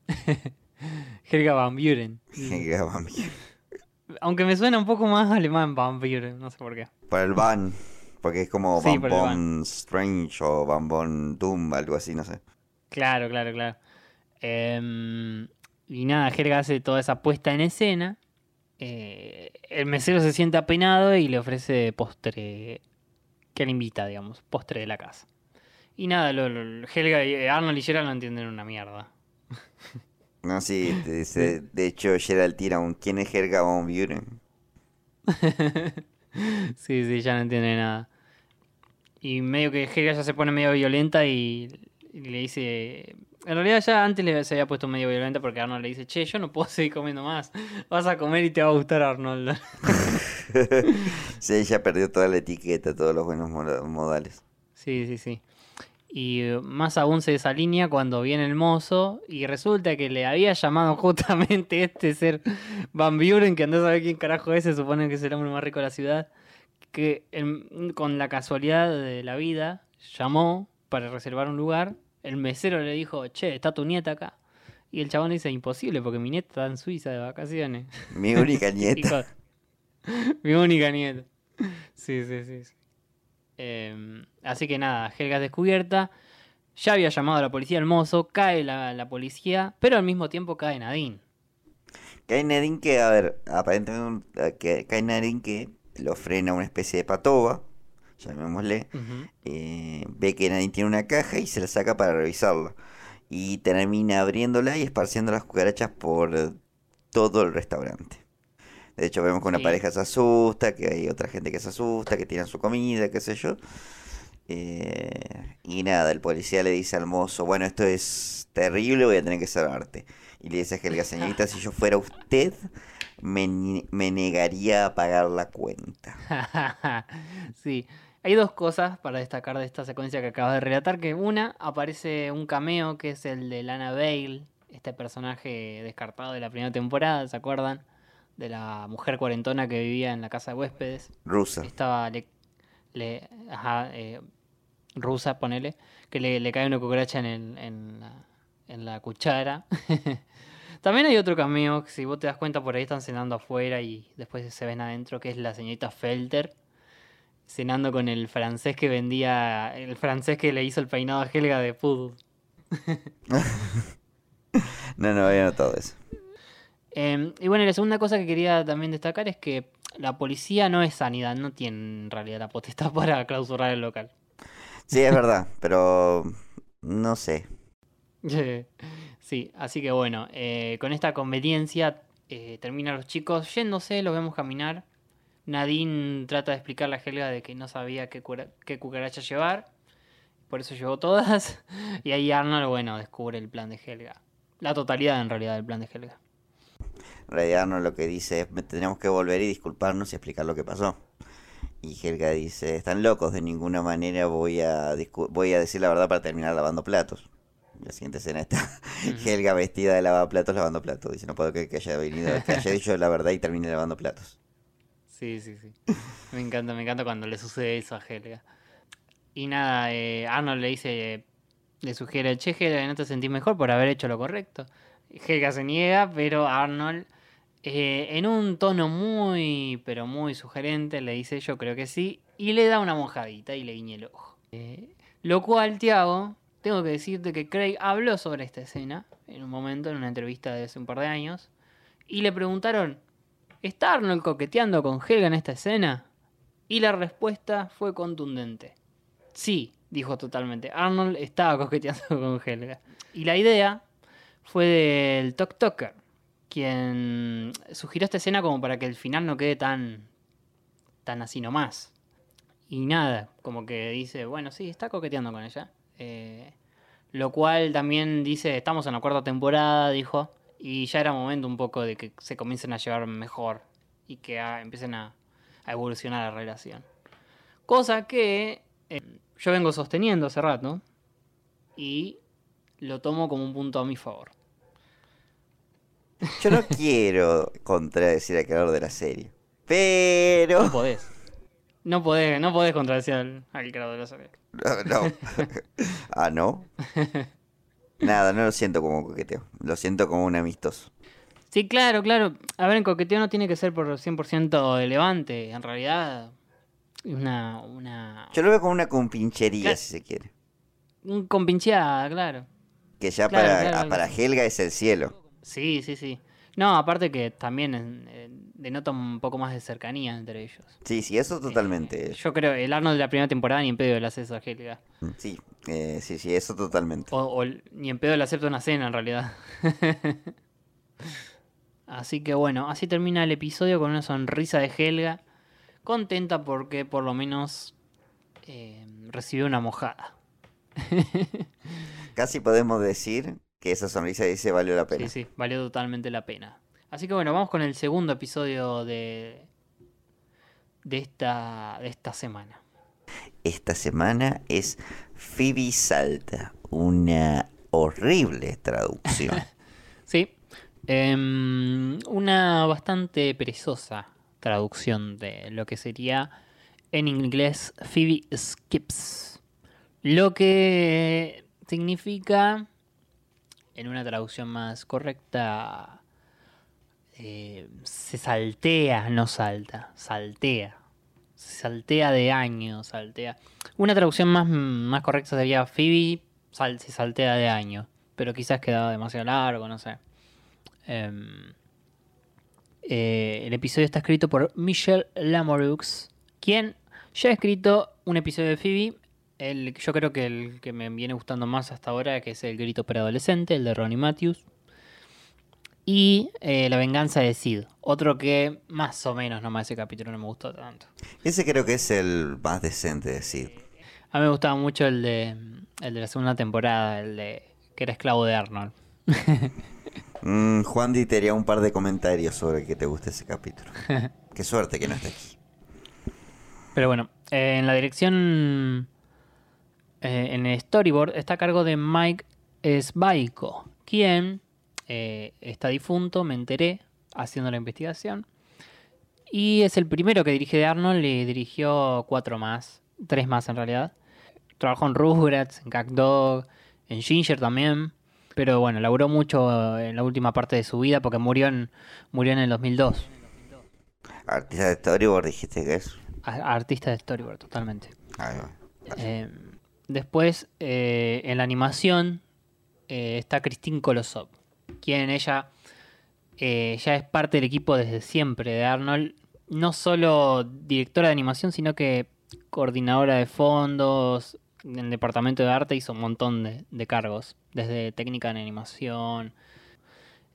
S8: Helga Van Buren.
S7: Helga Van Buren.
S8: Aunque me suena un poco más alemán Van Buren, no sé por qué.
S7: Por el Van, porque es como
S8: Sí,
S7: Van Bon Strange o Van Bon Doom, algo así, no sé.
S8: Claro, claro, claro. Em, y nada, Helga hace toda esa puesta en escena. Eh, el mesero se siente apenado y le ofrece postre que le invita, digamos, postre de la casa. Y nada, lo- lo- Helga y Arnold y Gerald no entienden una mierda.
S7: No, sí, te dice, de hecho Gerald tira un ¿quién es Helga Van Buren?
S8: sí, sí, ya no entiende nada. Y medio que Helga ya se pone medio violenta y, y le dice... En realidad ya antes le, se había puesto medio violenta porque Arnold le dice, che, yo no puedo seguir comiendo más. Vas a comer y te va a gustar Arnold.
S7: sí, ella perdió toda la etiqueta, todos los buenos moda- modales.
S8: Sí, sí, sí. Y eh, más aún se desalinea cuando viene el mozo y resulta que le había llamado justamente este ser Van Buren, que andás a ver quién carajo es, se supone que es el hombre más rico de la ciudad, que en- con la casualidad de la vida llamó para reservar un lugar, el mesero le dijo, che, está tu nieta acá. Y el chabón dice, imposible, porque mi nieta está en Suiza de vacaciones.
S7: Mi única nieta.
S8: Mi única nieta. Sí, sí, sí. sí. Em, así que nada, Helga es descubierta. Ya había llamado a la policía el mozo, cae la, la policía, pero al mismo tiempo cae Nadine.
S7: Cae Nadine que, a ver, aparentemente eh, que cae Nadine que lo frena una especie de patoba, llamémosle, eh, ve que Nadine tiene una caja y se la saca para revisarla. Y termina abriéndola y esparciendo las cucarachas por todo el restaurante. De hecho, vemos que una
S8: Sí.
S7: pareja se asusta, que hay otra gente que se asusta, que tiran su comida, qué sé yo. Eh, y nada, el policía le dice al mozo, bueno, esto es terrible, voy a tener que salvarte. Y le dice a Helga, señorita, si yo fuera usted, me, me negaría a pagar la cuenta.
S8: sí. Hay dos cosas para destacar de esta secuencia que acabas de relatar, que una, aparece un cameo que es el de Lana Bale, este personaje descartado de la primera temporada, ¿se acuerdan? De la mujer cuarentona que vivía en la casa de huéspedes.
S7: Rusa.
S8: Estaba, le, le- ajá, eh, rusa, ponele, que le, le cae una cucaracha en, el- en, la, en la cuchara. También hay otro cameo, que si vos te das cuenta por ahí están cenando afuera y después se ven adentro, que es la señorita Felter, cenando con el francés que vendía, el francés que le hizo el peinado a Helga de Pudú.
S7: No, no había notado eso.
S8: Eh, y bueno, la segunda cosa que quería también destacar es que la policía no es sanidad, no tiene en realidad la potestad para clausurar el local.
S7: Sí, es verdad, pero no sé.
S8: Sí, así que bueno, eh, con esta conveniencia eh, terminan los chicos yéndose, los vemos caminar. Nadine trata de explicarle a Helga de que no sabía qué, qué cucaracha llevar, por eso llevó todas. Y ahí Arnold, bueno, descubre el plan de Helga. La totalidad en realidad del plan de Helga.
S7: En realidad no lo que dice es, "Me- tenemos que volver y disculparnos y explicar lo que pasó. Y Helga dice, están locos, de ninguna manera voy a, discu- voy a decir la verdad para terminar lavando platos. La siguiente escena está Helga vestida de lavaplatos lavando platos. Dice, no puedo creer que haya venido, que haya dicho la verdad y termine lavando platos.
S8: Sí, sí, sí. Me encanta, me encanta cuando le sucede eso a Helga. Y nada, eh, Arnold le dice, le sugiere, che, Helga, ¿no te sentís mejor por haber hecho lo correcto? Helga se niega, pero Arnold, eh, en un tono muy, pero muy sugerente, le dice, yo creo que sí, y le da una mojadita y le guiña el ojo. Eh, lo cual, Tiago, tengo que decirte que Craig habló sobre esta escena en un momento, en una entrevista de hace un par de años, y le preguntaron, ¿Está Arnold coqueteando con Helga en esta escena? Y la respuesta fue contundente. Sí, dijo totalmente. Arnold estaba coqueteando con Helga. Y la idea fue del Tok Toker, quien sugirió esta escena como para que el final no quede tan, tan así nomás. Y nada, como que dice, bueno, sí, está coqueteando con ella. Eh, lo cual también dice, estamos en la cuarta temporada, dijo, y ya era momento un poco de que se comiencen a llevar mejor y que ah, empiecen a, a evolucionar la relación. Cosa que eh, yo vengo sosteniendo hace rato y lo tomo como un punto a mi favor.
S7: Yo no quiero contradecir al creador de la serie. Pero...
S8: No podés. No podés, no podés contradecir al, al creador de la serie.
S7: No, no. ah, ¿no? Nada, no lo siento como coqueteo. Lo siento como un amistoso.
S8: Sí, claro, claro. A ver, en coqueteo no tiene que ser por 100% de levante. En realidad, una. una
S7: Yo lo veo como una compinchería,
S8: Claro.
S7: si se quiere.
S8: un compincheada, claro.
S7: Que ya
S8: Claro,
S7: para,
S8: claro,
S7: ah, para. Helga es el cielo.
S8: Sí, sí, sí. No, aparte que también eh, denota un poco más de cercanía entre ellos.
S7: Sí, sí, eso totalmente.
S8: Yo creo, el Arnold de la primera temporada ni en pedo le hace eso a Helga.
S7: Sí, eh, sí, sí, eso totalmente.
S8: O, o ni en pedo le acepta una cena, en realidad. así que bueno, así termina el episodio con una sonrisa de Helga. Contenta porque por lo menos eh, recibió una mojada.
S7: Casi podemos decir que esa sonrisa dice valió la pena.
S8: Sí, sí, valió totalmente la pena. Así que bueno, vamos con el segundo episodio de, de, esta, de esta semana.
S7: Esta semana es Phoebe Salta, una horrible traducción.
S8: Sí, em, una bastante perezosa traducción de lo que sería en inglés Phoebe Skips. Lo que significa, en una traducción más correcta, eh, se saltea, no salta, saltea. Se saltea de año, saltea. Una traducción más, más correcta sería Phoebe sal- se saltea de año. Pero quizás quedaba demasiado largo, no sé. Em, eh, el episodio está escrito por Michelle Lamorux, quien ya ha escrito un episodio de Phoebe. El, yo creo que el que me viene gustando más hasta ahora, que es El grito preadolescente, el de Ronnie Matthews. Y eh, La venganza de Sid. Otro que más o menos nomás ese capítulo no me gustó tanto.
S7: Ese creo que es el más decente de Sid.
S8: A mí me gustaba mucho el de, el de la segunda temporada, el de que era esclavo de Arnold.
S7: Mm, Juan Di te haría un par de comentarios sobre que te guste ese capítulo. Qué suerte que no esté aquí.
S8: Pero bueno, eh, en la dirección, eh, en el storyboard, está a cargo de Mike Sbaiko, quien eh, está difunto, me enteré, haciendo la investigación. Y es el primero que dirige de Arnold, le dirigió cuatro más, tres más en realidad. Trabajó en Rugrats, en Dog, en Ginger también. Pero bueno, laburó mucho en la última parte de su vida porque murió en, murió en el 2002.
S7: Artista de storyboard dijiste que es.
S8: A- Artista de storyboard, totalmente.
S7: Va.
S8: Eh, después, eh, en la animación, eh, está Christine Kolosov, quien ella eh, ya es parte del equipo desde siempre de Arnold. No solo directora de animación, sino que coordinadora de fondos, en el departamento de arte hizo un montón de, de cargos, desde técnica en animación.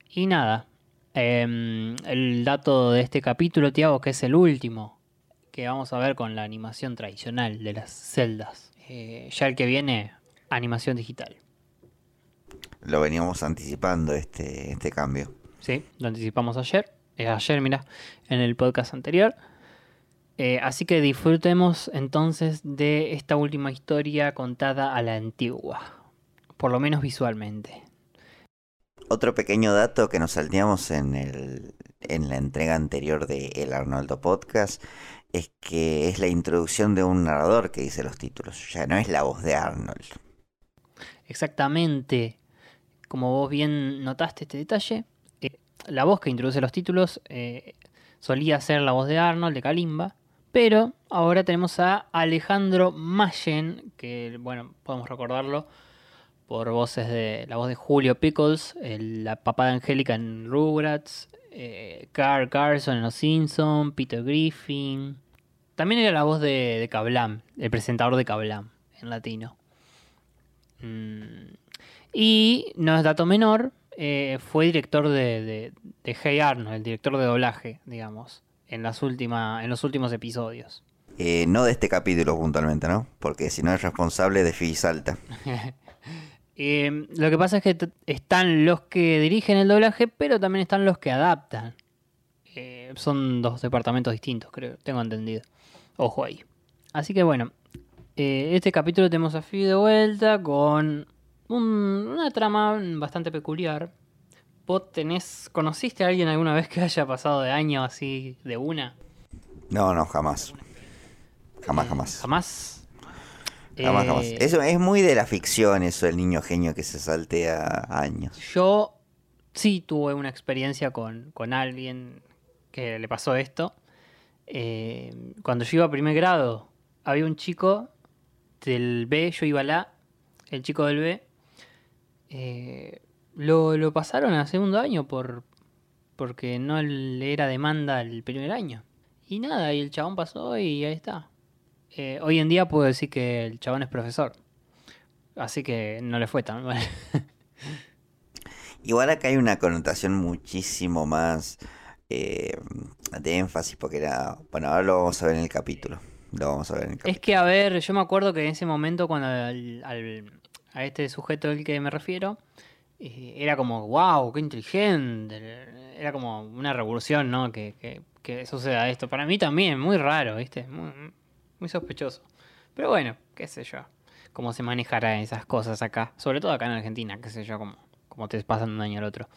S8: Y nada, em, el dato de este capítulo, Tiago, que es el último, que vamos a ver con la animación tradicional de las celdas. Eh, ya el que viene, animación digital.
S7: Lo veníamos anticipando este, este cambio.
S8: Sí, lo anticipamos ayer. eh, ayer, mira, en el podcast anterior. Eh, así que disfrutemos entonces de esta última historia contada a la antigua. Por lo menos visualmente.
S7: Otro pequeño dato que nos salteamos en, el, en la entrega anterior de El Arnoldo Podcast es que es la introducción de un narrador que dice los títulos. Ya no es la voz de Arnold.
S8: Exactamente. Como vos bien notaste este detalle, eh, la voz que introduce los títulos eh, solía ser la voz de Arnold, de Kalimba, pero ahora tenemos a Alejandro Mayen, que bueno, podemos recordarlo por voces de la voz de Julio Pickles, la papá de Angélica en Rugrats, eh, Carl Carson en Los Simpsons, Peter Griffin. También era la voz de, de Kablam, el presentador de Kablam en latino. Mm, Y no es dato menor, eh, fue director de, de, de Hey Arnold, el director de doblaje, digamos, en, las última, en los últimos episodios.
S7: Eh, no de este capítulo puntualmente, ¿no? Porque si no es responsable de Fi Salta.
S8: Eh, lo que pasa es que están los que dirigen el doblaje, pero también están los que adaptan. Son dos departamentos distintos, creo, tengo entendido. Ojo ahí. Así que bueno, eh, este capítulo tenemos a Phoebe de vuelta con un- una trama bastante peculiar. ¿Vos tenés, conociste a alguien alguna vez que haya pasado de año así de una?
S7: No, no, jamás. Jamás, jamás.
S8: Jamás.
S7: Jamás, jamás.
S8: Eh,
S7: Eso es muy de la ficción, eso, el niño genio que se saltea años.
S8: Yo sí tuve una experiencia con, con alguien que le pasó esto. Eh, cuando yo iba a primer grado, había un chico del B, yo iba a el chico del B. eh, lo, lo pasaron a segundo año por porque no le era demanda el primer año. Y nada, y el chabón pasó y ahí está. Eh, hoy en día puedo decir que el chabón es profesor. Así que no le fue tan mal.
S7: Igual acá hay una connotación muchísimo más eh, de énfasis, porque era. Bueno, ahora lo vamos a ver en el capítulo. Lo vamos a ver en el capítulo.
S8: Es que, a ver, yo me acuerdo que en ese momento, cuando al- al- a este sujeto al que me refiero, eh, era como, wow, qué inteligente. Era como una revolución, ¿no? Que, que- que suceda esto. Para mí también, muy raro, ¿viste? Muy, muy sospechoso. Pero bueno, qué sé yo. Cómo se manejará esas cosas acá. Sobre todo acá en Argentina, qué sé yo, cómo, cómo te pasan de un año al otro.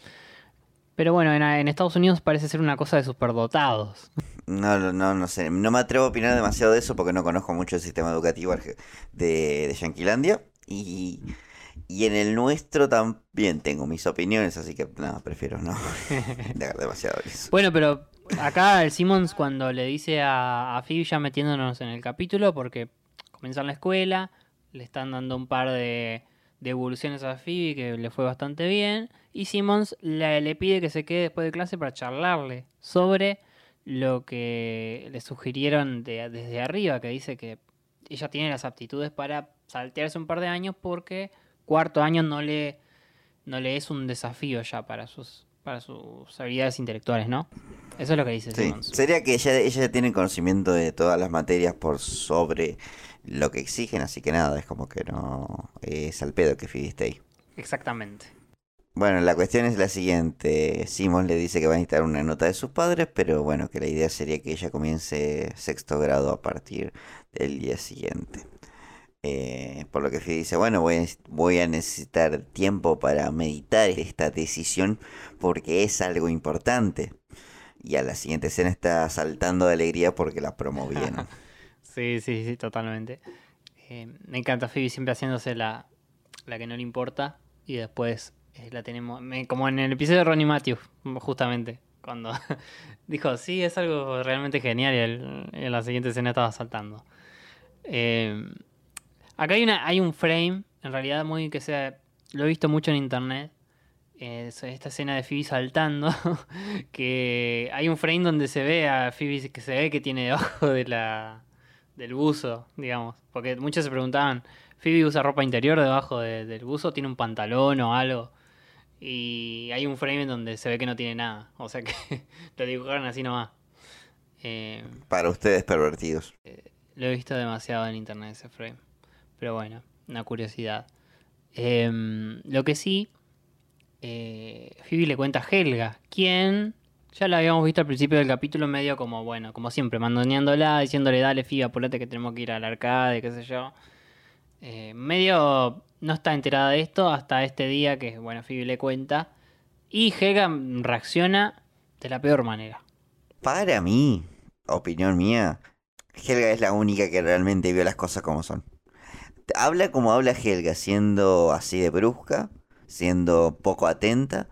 S8: Pero bueno, en, en Estados Unidos parece ser una cosa de superdotados.
S7: No, no, no, sé. No me atrevo a opinar demasiado de eso porque no conozco mucho el sistema educativo de, de Yanquilandia. Y, y en el nuestro también tengo mis opiniones, así que nada, prefiero no indagar demasiado eso.
S8: Bueno, pero acá el Simmons cuando le dice a, a Phoebe ya metiéndonos en el capítulo, porque comienza en la escuela, le están dando un par de, de evoluciones a Phoebe que le fue bastante bien, y Simmons le, le pide que se quede después de clase para charlarle sobre lo que le sugirieron de- desde arriba, que dice que ella tiene las aptitudes para saltearse un par de años porque cuarto año no le, no le es un desafío ya para sus, para sus habilidades intelectuales, ¿no? Eso es lo que dice
S7: Sí,
S8: Simmons.
S7: sería que ella, ella tiene conocimiento de todas las materias por sobre lo que exigen, así que nada, es como que no es al pedo que esté ahí.
S8: Exactamente.
S7: Bueno, la cuestión es la siguiente. Simon le dice que va a necesitar una nota de sus padres, pero bueno, que la idea sería que ella comience sexto grado a partir del día siguiente. Eh, por lo que Phoebe dice, bueno, voy a, voy a necesitar tiempo para meditar esta decisión porque es algo importante. Y a la siguiente escena está saltando de alegría porque la promovieron.
S8: Sí, sí, sí, totalmente. Eh, me encanta Phoebe siempre haciéndose la, la que no le importa y después eh, la tenemos, como en el episodio de Ronnie Matthews, justamente, cuando dijo, sí, es algo realmente genial y el- en la siguiente escena estaba saltando. Eh, acá hay, una, hay un frame, en realidad muy que sea, lo he visto mucho en internet, es esta escena de Phoebe saltando, que hay un frame donde se ve a Phoebe que se ve que tiene debajo de la del buzo, digamos, porque muchos se preguntaban, Phoebe usa ropa interior debajo de- del buzo, tiene un pantalón o algo. Y hay un frame en donde se ve que no tiene nada, o sea que lo dibujaron así nomás. Eh,
S7: Para ustedes pervertidos.
S8: lo he visto demasiado en internet ese frame. Pero bueno, una curiosidad. Em, lo que sí, eh, Phoebe le cuenta a Helga, quien ya la habíamos visto al principio del capítulo medio como, bueno, como siempre, mandoneándola, diciéndole, dale Phoebe, apurate que tenemos que ir al arcade, qué sé yo. Eh, medio no está enterada de esto hasta este día que, bueno, Phoebe le cuenta. Y Helga reacciona de la peor manera.
S7: Para mí, opinión mía, Helga es la única que realmente vio las cosas como son. Habla como habla Helga, siendo así de brusca, siendo poco atenta,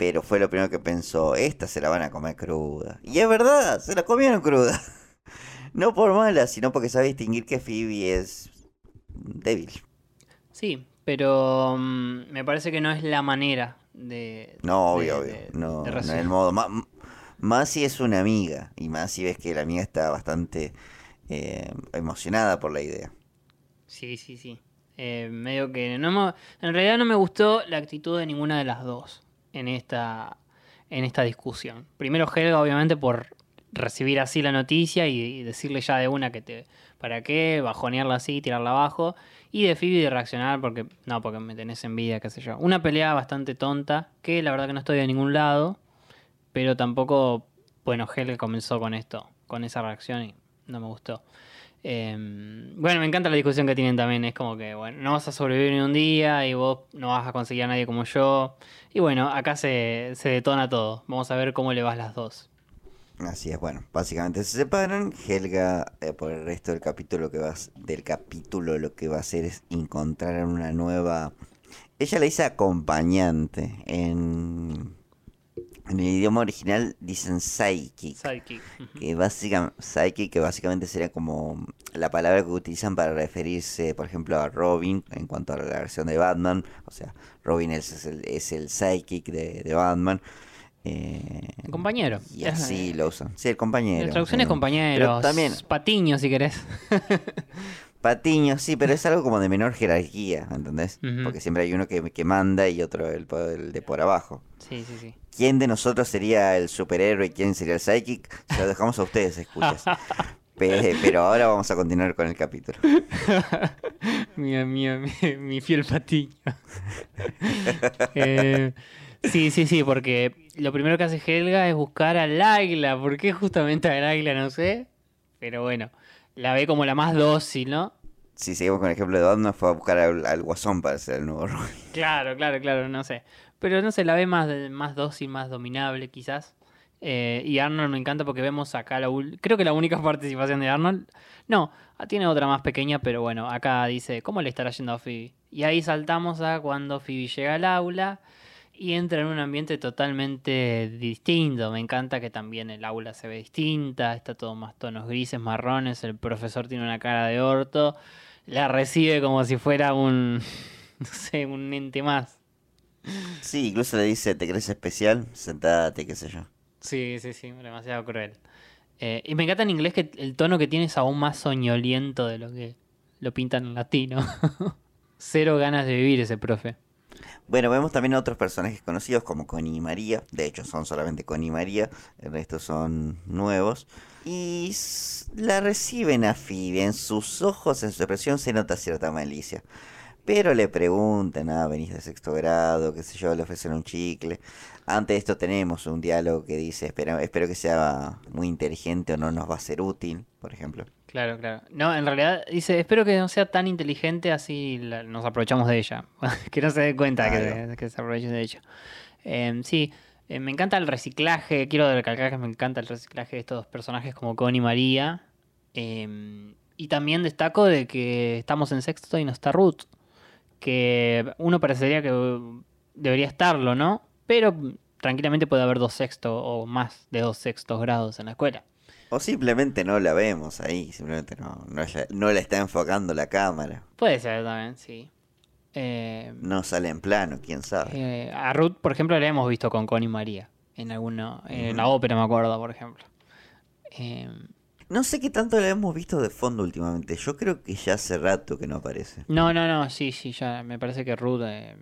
S7: pero fue lo primero que pensó, esta se la van a comer cruda. Y es verdad, se la comieron cruda. No por mala, sino porque sabe distinguir que Phoebe es débil.
S8: Sí, pero mm, me parece que no es la manera de.
S7: No,
S8: de-
S7: obvio, obvio.
S8: de-
S7: No,
S8: de
S7: no es el modo. Ma- más si es una amiga. Y más si ves que la amiga está bastante eh, emocionada por la idea.
S8: Sí, sí, sí. Eh, medio que. No me- en realidad no me gustó la actitud de ninguna de las dos en esta, en esta discusión. Primero Helga, obviamente, por recibir así la noticia y, decirle ya de una que te. ¿Para qué? Bajonearla así, tirarla abajo. Y de Phoebe de reaccionar porque. No, porque me tenés envidia, qué sé yo. Una pelea bastante tonta, que la verdad que no estoy de ningún lado. Pero tampoco. Bueno, Helga comenzó con esto, con esa reacción y no me gustó. Eh, bueno, me encanta la discusión que tienen también. Es como que, bueno, no vas a sobrevivir ni un día y vos no vas a conseguir a nadie como yo. Y bueno, acá se, se detona todo. Vamos a ver cómo le vas las dos.
S7: Así es, bueno, básicamente se separan. Helga, eh, por el resto del capítulo que va del capítulo, lo que va a hacer es encontrar una nueva. Ella le dice acompañante. En, en el idioma original dicen psychic.
S8: Ujú.
S7: Que básicamente, psychic, que básicamente sería como la palabra que utilizan para referirse, por ejemplo, a Robin en cuanto a la versión de Batman. O sea, Robin es, el, es el psychic de, de Batman. Eh,
S8: El compañero.
S7: y así lo usan. Sí, el compañero.
S8: La traducción es compañeros.
S7: Pero también,
S8: Patiño, si querés.
S7: Patiño, sí, pero es algo como de menor jerarquía, ¿entendés? Porque siempre hay uno que, que manda y otro el, el de por abajo.
S8: Sí, sí, sí.
S7: ¿Quién de nosotros sería el superhéroe y quién sería el psychic? Se lo dejamos a ustedes, escuchas. Pe- pero ahora vamos a continuar con el capítulo.
S8: mi, mi, mi, mi fiel patiño. Eh, sí, sí, sí, porque lo primero que hace Helga es buscar a Laila. ¿Por qué justamente a Laila? No sé. Pero bueno, la ve como la más dócil, ¿no?
S7: Si seguimos con el ejemplo de Batman, fue a buscar al, al Guasón para ser el nuevo Robin.
S8: Claro, claro, claro, no sé. Pero no sé, la ve más, más dócil, más dominable quizás. Eh, y Arnold me encanta porque vemos acá la creo que la única participación de Arnold. No, ah, tiene otra más pequeña, pero bueno, acá dice, ¿cómo le estará yendo a Phoebe? Y ahí saltamos a cuando Phoebe llega al aula y entra en un ambiente totalmente distinto. Me encanta que también el aula se ve distinta, está todo más tonos grises, marrones, el profesor tiene una cara de orto, la recibe como si fuera un, no sé, un ente más.
S7: Sí, incluso le dice, ¿te crees especial? Sentate, qué sé yo.
S8: Sí, sí, sí, demasiado cruel. Eh, y me encanta en inglés que el tono que tiene es aún más soñoliento de lo que lo pintan en latino. Cero ganas de vivir ese profe.
S7: Bueno, vemos también a otros personajes conocidos como Connie y María. De hecho, son solamente Connie y María. El resto son nuevos. Y la reciben a Phoebe. En sus ojos, en su expresión, se nota cierta malicia. Pero le preguntan, ah, venís de sexto grado, qué sé yo, le ofrecen un chicle. Ante esto tenemos un diálogo que dice, espero, espero que sea muy inteligente o no nos va a ser útil, por ejemplo.
S8: Claro, claro. No, en realidad dice, espero que no sea tan inteligente así la- nos aprovechamos de ella. que no se dé cuenta que,
S7: Claro.
S8: que se aprovechen de ella. Em, sí, eh, me encanta el reciclaje. Quiero recalcar que me encanta el reciclaje de estos personajes como Connie y María. Em, y también destaco de que estamos en sexto y no está Ruth. Que uno parecería que debería estarlo, ¿no? Pero tranquilamente puede haber dos sextos o más de dos sextos grados en la escuela.
S7: O simplemente no la vemos ahí, simplemente no, no, la- no la está enfocando la cámara.
S8: Puede ser también, sí. Eh,
S7: No sale en plano, quién sabe.
S8: eh, a Ruth, por ejemplo, la hemos visto con Connie María. En alguno, en la ópera me acuerdo, por ejemplo. Eh,
S7: No sé qué tanto la hemos visto de fondo últimamente. Yo creo que ya hace rato que no aparece.
S8: no, no, no, sí, sí, ya me parece que Ruth... eh,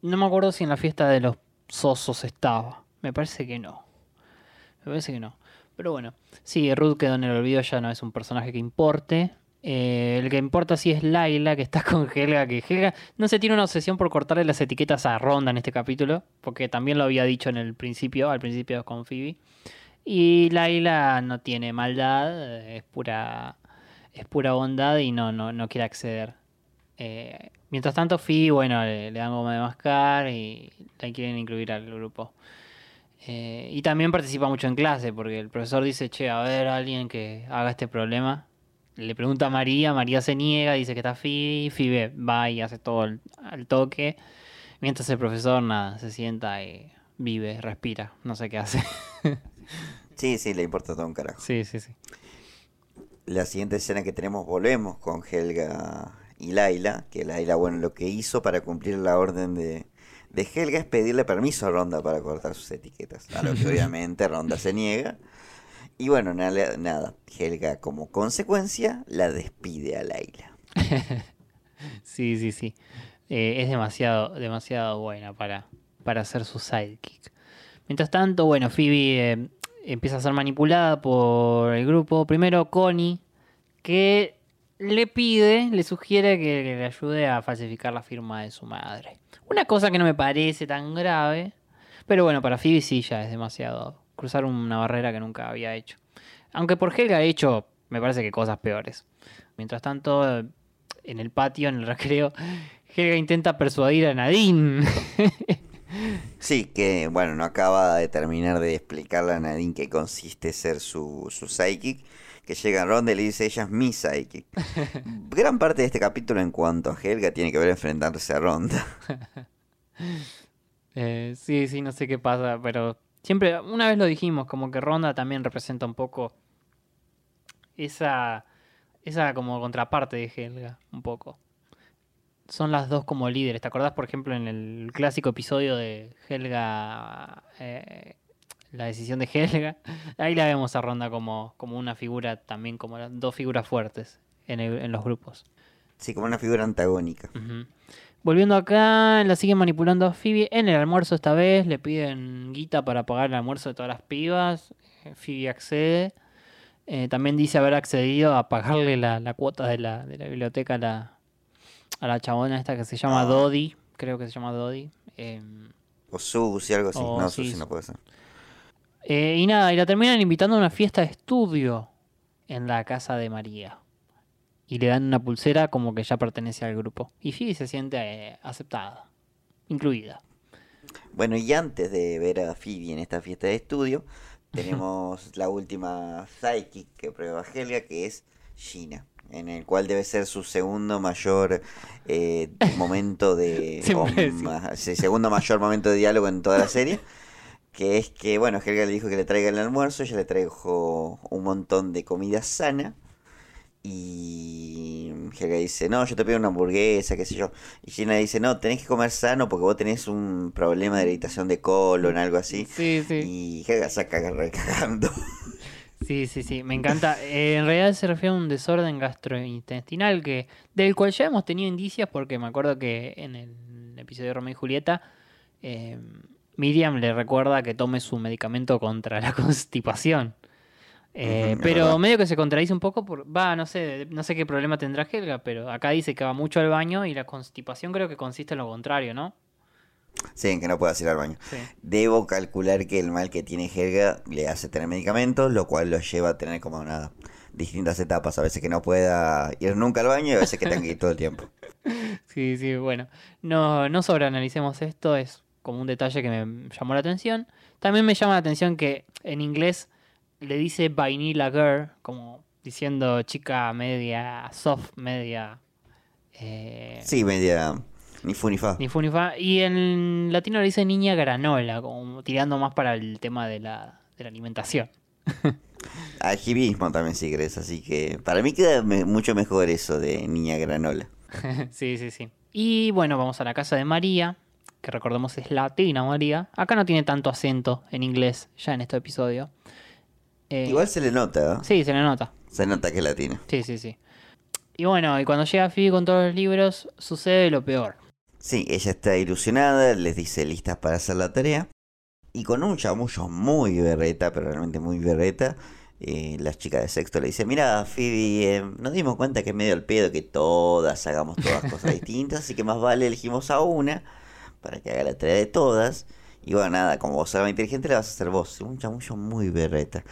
S8: no me acuerdo si en la fiesta de los sosos estaba. Me parece que no. Me parece que no. Pero bueno, sí, Ruth quedó en el olvido, ya no es un personaje que importe. Eh, el que importa sí es Laila, que está con Helga, que Helga no se tiene una obsesión por cortarle las etiquetas a Ronda en este capítulo, porque también lo había dicho en el principio, al principio con Phoebe. Y Laila no tiene maldad, es pura, es pura bondad y no, no, no quiere acceder. Eh, mientras tanto, Phoebe, bueno, le, dan goma de mascar y la quieren incluir al grupo. Eh, y también participa mucho en clase, porque el profesor dice, che, a ver, alguien que haga este problema. Le pregunta a María, María se niega, dice que está Phoebe, Phoebe va y hace todo al toque. Mientras el profesor, nada, se sienta y vive, respira, no sé qué hace.
S7: Sí, sí, le importa todo un carajo.
S8: sí, sí, sí.
S7: La siguiente escena que tenemos, volvemos con Helga y Laila. Que Laila, bueno, lo que hizo para cumplir la orden de, de Helga es pedirle permiso a Ronda para cortar sus etiquetas. A lo que obviamente Ronda se niega. Y bueno, nada, nada. Helga como consecuencia la despide a Laila.
S8: Sí, sí, sí. Eh, es demasiado, demasiado buena para, para ser su sidekick. Mientras tanto, bueno, Phoebe eh, empieza a ser manipulada por el grupo. Primero Connie, que le pide, le sugiere que, le ayude a falsificar la firma de su madre. Una cosa que no me parece tan grave, pero bueno, para Phoebe sí ya es demasiado cruzar una barrera que nunca había hecho. Aunque por Helga ha hecho, me parece que cosas peores. Mientras tanto, en el patio, en el recreo, Helga intenta persuadir a Nadine.
S7: Sí, que bueno, no acaba de terminar de explicarle a Nadine qué consiste ser su, su psychic. Que llega a Ronda y le dice, ella es mi psychic. Gran parte de este capítulo en cuanto a Helga tiene que ver enfrentarse a Ronda.
S8: Eh, sí, sí, no sé qué pasa, pero siempre, una vez lo dijimos, como que Ronda también representa un poco esa, esa como contraparte de Helga, un poco. Son las dos como líderes. ¿Te acordás, por ejemplo, en el clásico episodio de Helga, eh, la decisión de Helga? Ahí la vemos a Ronda como, como una figura, también como las dos figuras fuertes en, el- en los grupos.
S7: Sí, como una figura antagónica.
S8: Volviendo acá, la siguen manipulando a Phoebe. En el almuerzo esta vez le piden guita para pagar el almuerzo de todas las pibas. Eh, Phoebe accede. Eh, también dice haber accedido a pagarle la, la cuota de la, de la biblioteca a la, a la chabona esta que se llama
S7: Ah.
S8: Dodi. Creo que se llama Dodi. Em,
S7: O Susi, algo así. No,
S8: sí,
S7: Susi no puede ser.
S8: eh, y nada, y la terminan invitando a una fiesta de estudio en la casa de María. Y le dan una pulsera como que ya pertenece al grupo. Y Phoebe se siente eh, aceptada, incluida.
S7: Bueno, y antes de ver a Phoebe en esta fiesta de estudio, tenemos la última psychic que prueba Helga, que es Gina. En el cual debe ser su segundo mayor eh, momento de. O segundo mayor momento de diálogo en toda la serie. Que es que, bueno, Helga le dijo que le traiga el almuerzo, ella le trajo un montón de comida sana. Y Helga dice, no, yo te pido una hamburguesa, qué sé yo. Y Gina dice, no, tenés que comer sano porque vos tenés un problema de irritación de colon, algo así.
S8: Sí, sí.
S7: Y Helga saca recagando.
S8: Sí, sí, sí, me encanta. Eh, en realidad se refiere a un desorden gastrointestinal que del cual ya hemos tenido indicios porque me acuerdo que en el episodio de Romeo y Julieta, eh, Miriam le recuerda que tome su medicamento contra la constipación. Eh, pero medio que se contradice un poco, por, va, no sé, no sé qué problema tendrá Helga, pero acá dice que va mucho al baño y la constipación creo que consiste en lo contrario, ¿no?
S7: Sí, en que no puedas ir al baño.
S8: Sí.
S7: Debo calcular que el mal que tiene Helga le hace tener medicamentos, lo cual lo lleva a tener como nada, distintas etapas. A veces que no pueda ir nunca al baño y a veces que tenga que ir todo el tiempo.
S8: Sí, sí, bueno. No, no sobreanalicemos esto, es como un detalle que me llamó la atención. También me llama la atención que en inglés le dice Vanilla Girl, como diciendo chica media soft, media. eh,
S7: Sí, media. Ni fu ni fa.
S8: ni fu ni fa. Y en latino le dice niña granola, como tirando más para el tema de la, de la alimentación.
S7: Aljimismo también, si querés. Así que para mí queda me- mucho mejor eso de niña granola.
S8: sí, sí, sí. Y bueno, vamos a la casa de María, que recordemos es latina María. Acá no tiene tanto acento en inglés ya en este episodio. Eh,
S7: Igual se le nota, ¿eh?
S8: Sí, se le nota.
S7: Se nota que es latina.
S8: Sí, sí, sí. Y bueno, y cuando llega Phoebe con todos los libros, sucede lo peor.
S7: Sí, ella está ilusionada, les dice listas para hacer la tarea. Y con un chamullo muy berreta, pero realmente muy berreta, eh, la chica de sexto le dice, mira, Phoebe, eh, nos dimos cuenta que es medio el pedo que todas hagamos todas cosas distintas, así que más vale elegimos a una para que haga la tarea de todas. Y bueno, nada, como vos la inteligente, la vas a hacer vos. Un chamullo muy berreta.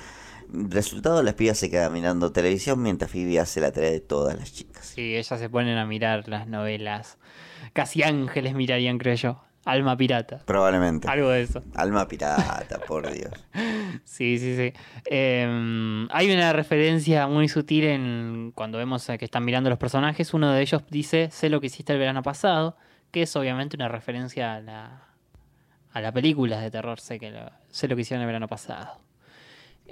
S7: Resultado, las pibas se quedan mirando televisión mientras Phoebe hace la tarea de todas las chicas.
S8: Sí, ellas se ponen a mirar las novelas. Casi ángeles mirarían, creo yo. Alma pirata.
S7: Probablemente.
S8: Algo de eso.
S7: Alma pirata, por Dios.
S8: Sí, sí, sí. Eh, hay una referencia muy sutil en cuando vemos que están mirando los personajes. Uno de ellos dice, sé lo que hiciste el verano pasado, que es obviamente una referencia a la, a la película de terror, sé, que lo, sé lo que hicieron el verano pasado.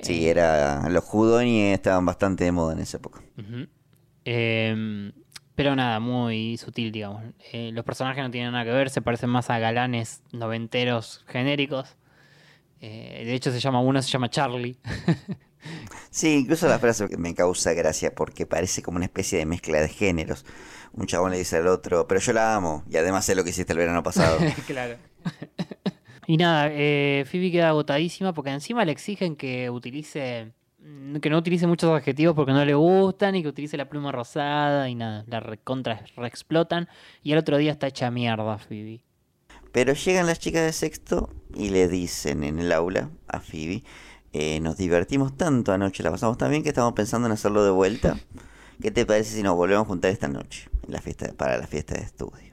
S7: Sí, era. Los Judoni estaban bastante de moda en esa época.
S8: Eh, pero nada, muy sutil, digamos. Eh, los personajes no tienen nada que ver, se parecen más a galanes noventeros genéricos. Eh, de hecho, se llama uno, se llama Charlie.
S7: Sí, incluso la frase me causa gracia porque parece como una especie de mezcla de géneros. Un chabón le dice al otro, pero yo la amo, y además sé lo que hiciste el verano pasado.
S8: claro. y nada, eh, Phoebe queda agotadísima porque encima le exigen que utilice. Mm, Que no utilice muchos adjetivos porque no le gustan y que utilice la pluma rosada y nada, la recontra reexplotan. Y el otro día está hecha mierda Phoebe.
S7: Pero llegan las chicas de sexto y le dicen en el aula a Phoebe, eh, nos divertimos tanto anoche, la pasamos tan bien que estamos pensando en hacerlo de vuelta. ¿Qué te parece si nos volvemos a juntar esta noche en la fiesta, para la fiesta de estudio?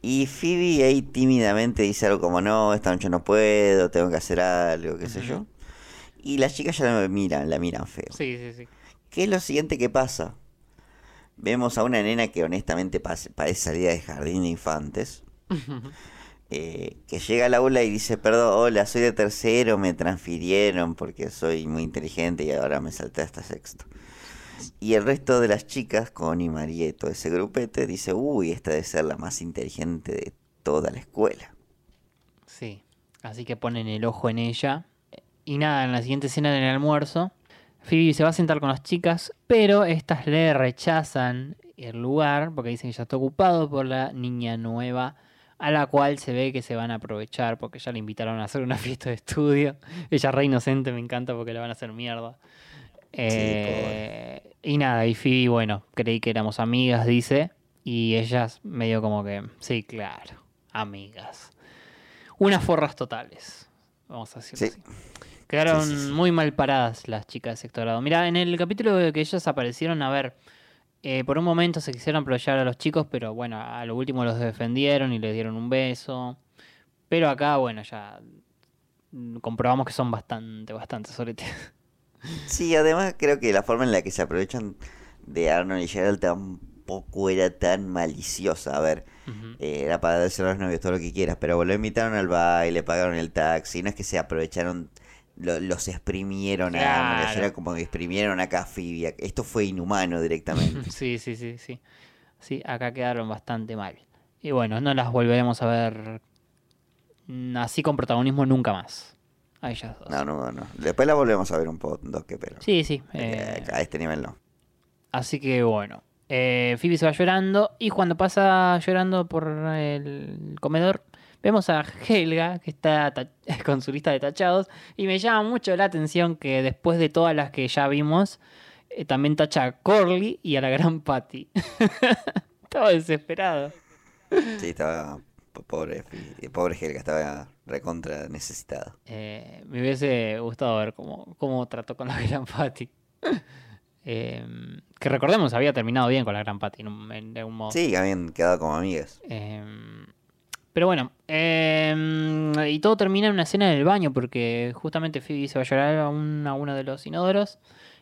S7: Y Phoebe ahí tímidamente dice algo como, no, esta noche no puedo, tengo que hacer algo, qué sé yo. Y las chicas ya la miran, la miran feo.
S8: Sí, sí, sí.
S7: ¿Qué es lo siguiente que pasa? Vemos a una nena que honestamente parece salida de jardín de infantes. eh, que llega al aula y dice, perdón, hola, soy de tercero, me transfirieron porque soy muy inteligente y ahora me salté hasta sexto. Y el resto de las chicas, Connie, María y todo ese grupete, dice, uy, esta debe ser la más inteligente de toda la escuela.
S8: Sí, así que ponen el ojo en ella. Y nada, en la siguiente escena del almuerzo, Phoebe se va a sentar con las chicas, pero estas le rechazan el lugar porque dicen que ya está ocupado por la niña nueva, a la cual se ve que se van a aprovechar porque ya le invitaron a hacer una fiesta de estudio. Ella re inocente, me encanta porque la van a hacer mierda. Eh, y nada, y Phoebe, bueno, creí que éramos amigas, dice, y ellas medio como que, sí, claro, amigas. Unas forras totales, vamos a decirlo
S7: Sí.
S8: así. Quedaron
S7: Sí, sí, sí.
S8: muy mal paradas las chicas de sexto grado. Mira, en el capítulo que ellas aparecieron, a ver, eh, por un momento se quisieron aprovechar a los chicos, pero bueno, a lo último los defendieron y les dieron un beso. Pero acá, bueno, ya comprobamos que son bastante, bastante soletes.
S7: Sí, además creo que la forma en la que se aprovechan de Arnold y Gerald tampoco era tan maliciosa. A ver, eh, era para darse a los novios todo lo que quieras, pero lo invitaron al baile, pagaron el taxi, no es que se aprovecharon, lo- los exprimieron a
S8: Claro.
S7: Gerald como que exprimieron acá a Phoebe. Esto fue inhumano directamente.
S8: Sí, sí, sí, sí. Sí, acá quedaron bastante mal. Y bueno, no las volveremos a ver así con protagonismo nunca más. A ellas dos.
S7: No, no, no. Después la volvemos a ver un poco, que pero
S8: Sí, sí.
S7: eh,
S8: eh,
S7: a este nivel no.
S8: Así que bueno. eh, Phoebe se va llorando y cuando pasa llorando por el comedor, vemos a Helga que está con su lista de tachados y me llama mucho la atención que después de todas las que ya vimos, eh, también tacha a Corley y a la gran Patty. Estaba desesperado.
S7: Sí, estaba po- pobre, Fi- pobre Helga, estaba recontra necesitada.
S8: Eh, me hubiese gustado ver cómo, cómo trató con la gran Patty. Eh, que recordemos, había terminado bien con la gran Patty en algún modo.
S7: Sí, habían quedado como amigas.
S8: Em, pero bueno, em, y todo termina en una escena en el baño porque justamente Phoebe se va a llorar a, un- uno de los inodoros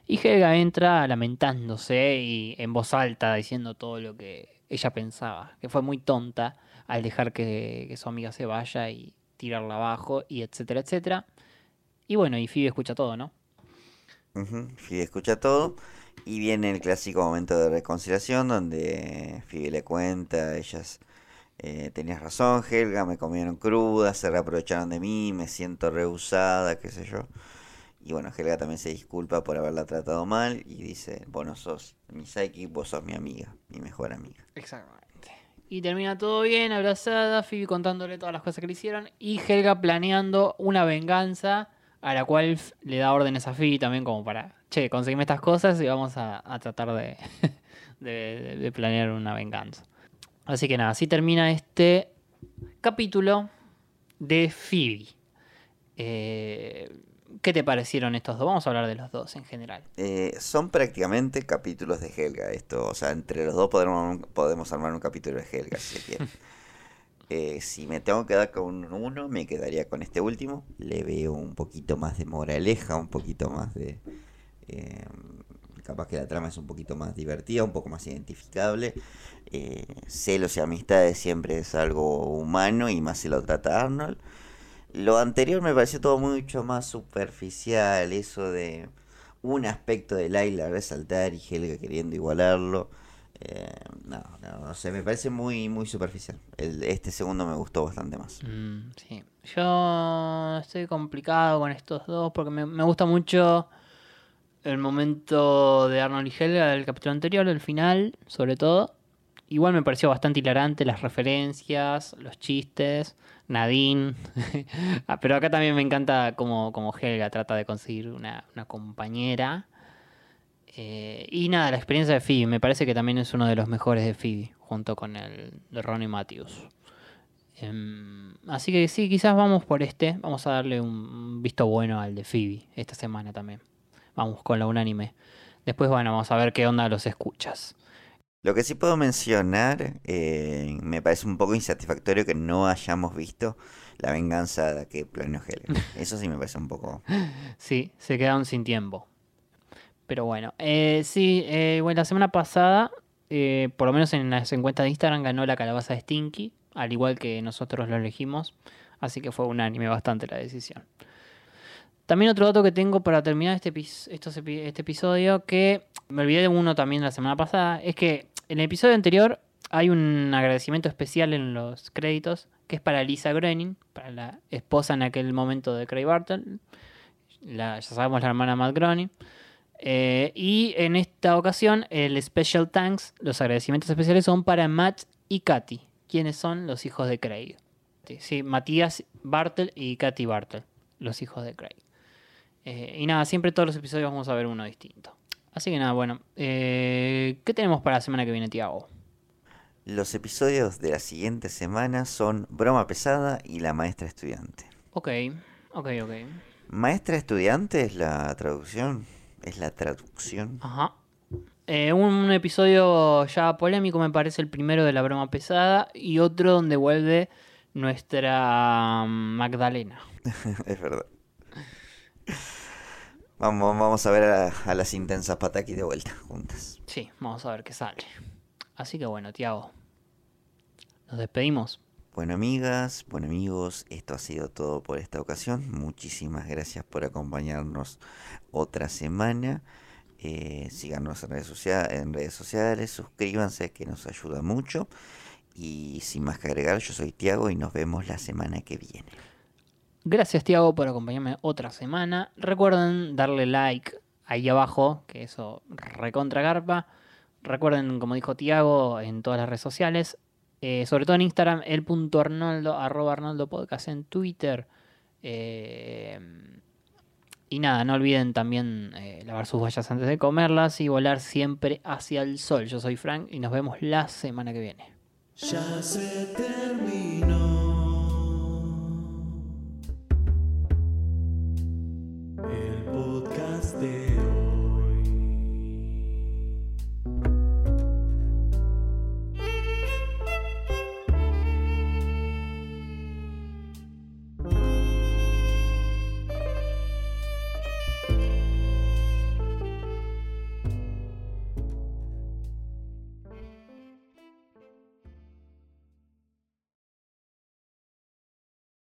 S8: y Helga entra lamentándose y en voz alta diciendo todo lo que ella pensaba, que fue muy tonta al dejar que, su amiga se vaya y tirarla abajo y etcétera, etcétera. Y bueno, y Phoebe escucha todo, ¿no?
S7: Ujú, Phoebe escucha todo y viene el clásico momento de reconciliación donde Phoebe le cuenta, ellas eh, tenías razón, Helga, me comieron cruda, se reaprovecharon de mí, me siento rehusada, qué sé yo. Y bueno, Helga también se disculpa por haberla tratado mal y dice, vos no sos mi psychic, vos sos mi amiga, mi mejor amiga.
S8: Exactamente. Y termina todo bien, abrazada, Phoebe contándole todas las cosas que le hicieron y Helga planeando una venganza a la cual le da órdenes a Phoebe también como para, che, conseguime estas cosas y vamos a, a tratar de- de planear una venganza. Así que nada, así termina este capítulo de Phoebe. Eh, ¿Qué te parecieron estos dos? Vamos a hablar de los dos en general.
S7: Eh, son prácticamente capítulos de Helga esto, o sea, entre los dos podremos, podemos armar un capítulo de Helga si se quiere. Eh, si me tengo que quedar con uno, me quedaría con este último. Le veo un poquito más de moraleja, un poquito más de... capaz que la trama es un poquito más divertida, un poco más identificable. Eh, celos y amistades siempre es algo humano y más se lo trata Arnold. Lo anterior me pareció todo mucho más superficial, eso de un aspecto de Laila resaltar y Helga queriendo igualarlo. Eh, no, no, no sé, me parece muy, muy superficial. Este segundo me gustó bastante más.
S8: Mm, sí. Yo estoy complicado con estos dos porque me gusta mucho el momento de Arnold y Helga del capítulo anterior, el final, sobre todo. Igual me pareció bastante hilarante las referencias, los chistes, Nadine. Ah, Pero acá también me encanta como, como Helga trata de conseguir una, una compañera. Eh, y nada, la experiencia de Phoebe, me parece que también es uno de los mejores de Phoebe, junto con el de Ronnie Matthews. Em, así que sí, quizás vamos por este. Vamos a darle un visto bueno al de Phoebe esta semana también. Vamos con la unánime. Después, bueno, vamos a ver qué onda los escuchas.
S7: Lo que sí puedo mencionar, eh, me parece un poco insatisfactorio que no hayamos visto la venganza que planeó Helga. Eso sí me parece un poco...
S8: Sí, se quedaron sin tiempo. Pero bueno, eh, sí, eh, bueno, la semana pasada, eh, por lo menos en las encuestas de Instagram, ganó la calabaza de Stinky, al igual que nosotros lo elegimos. Así que fue unánime bastante la decisión. También otro dato que tengo para terminar este, este episodio, que me olvidé de uno también la semana pasada, es que en el episodio anterior hay un agradecimiento especial en los créditos, que es para Lisa Groening, para la esposa en aquel momento de Craig Bartle, la, ya sabemos la hermana Matt Groening. Eh, y en esta ocasión, el Special Thanks, los agradecimientos especiales son para Matt y Katy, quienes son los hijos de Craig. Sí, Matías Bartel y Katy Bartel, los hijos de Craig. Eh, y nada, siempre todos los episodios vamos a ver uno distinto. Así que nada, bueno. eh, ¿Qué tenemos para la semana que viene, Tiago?
S7: Los episodios de la siguiente semana son Broma Pesada y La Maestra Estudiante.
S8: Ok, ok, ok.
S7: Maestra Estudiante es la traducción. Es la traducción.
S8: Ajá. Eh, un episodio ya polémico, me parece, el primero de la broma pesada. Y otro donde vuelve nuestra mm, Magdalena.
S7: es verdad. Vamos, vamos a ver a, a las intensas pataquis de vuelta juntas.
S8: Sí, vamos a ver qué sale. Así que bueno, Tiago. Nos despedimos.
S7: Bueno, amigas, bueno, amigos, esto ha sido todo por esta ocasión. Muchísimas gracias por acompañarnos otra semana. Eh, síganos en redes, en redes sociales, suscríbanse que nos ayuda mucho. Y sin más que agregar, yo soy Tiago y nos vemos la semana que viene.
S8: Gracias, Tiago, por acompañarme otra semana. Recuerden darle like ahí abajo, que eso recontra garpa. recuerden, como dijo Tiago, en todas las redes sociales, eh, sobre todo en Instagram, el.arnoldo, arroba Arnoldo Podcast en Twitter. eh, y nada, no olviden también eh, lavar sus vallas antes de comerlas y volar siempre hacia el sol. Yo soy Frank y nos vemos la semana que viene.
S1: Ya se terminó. el podcast de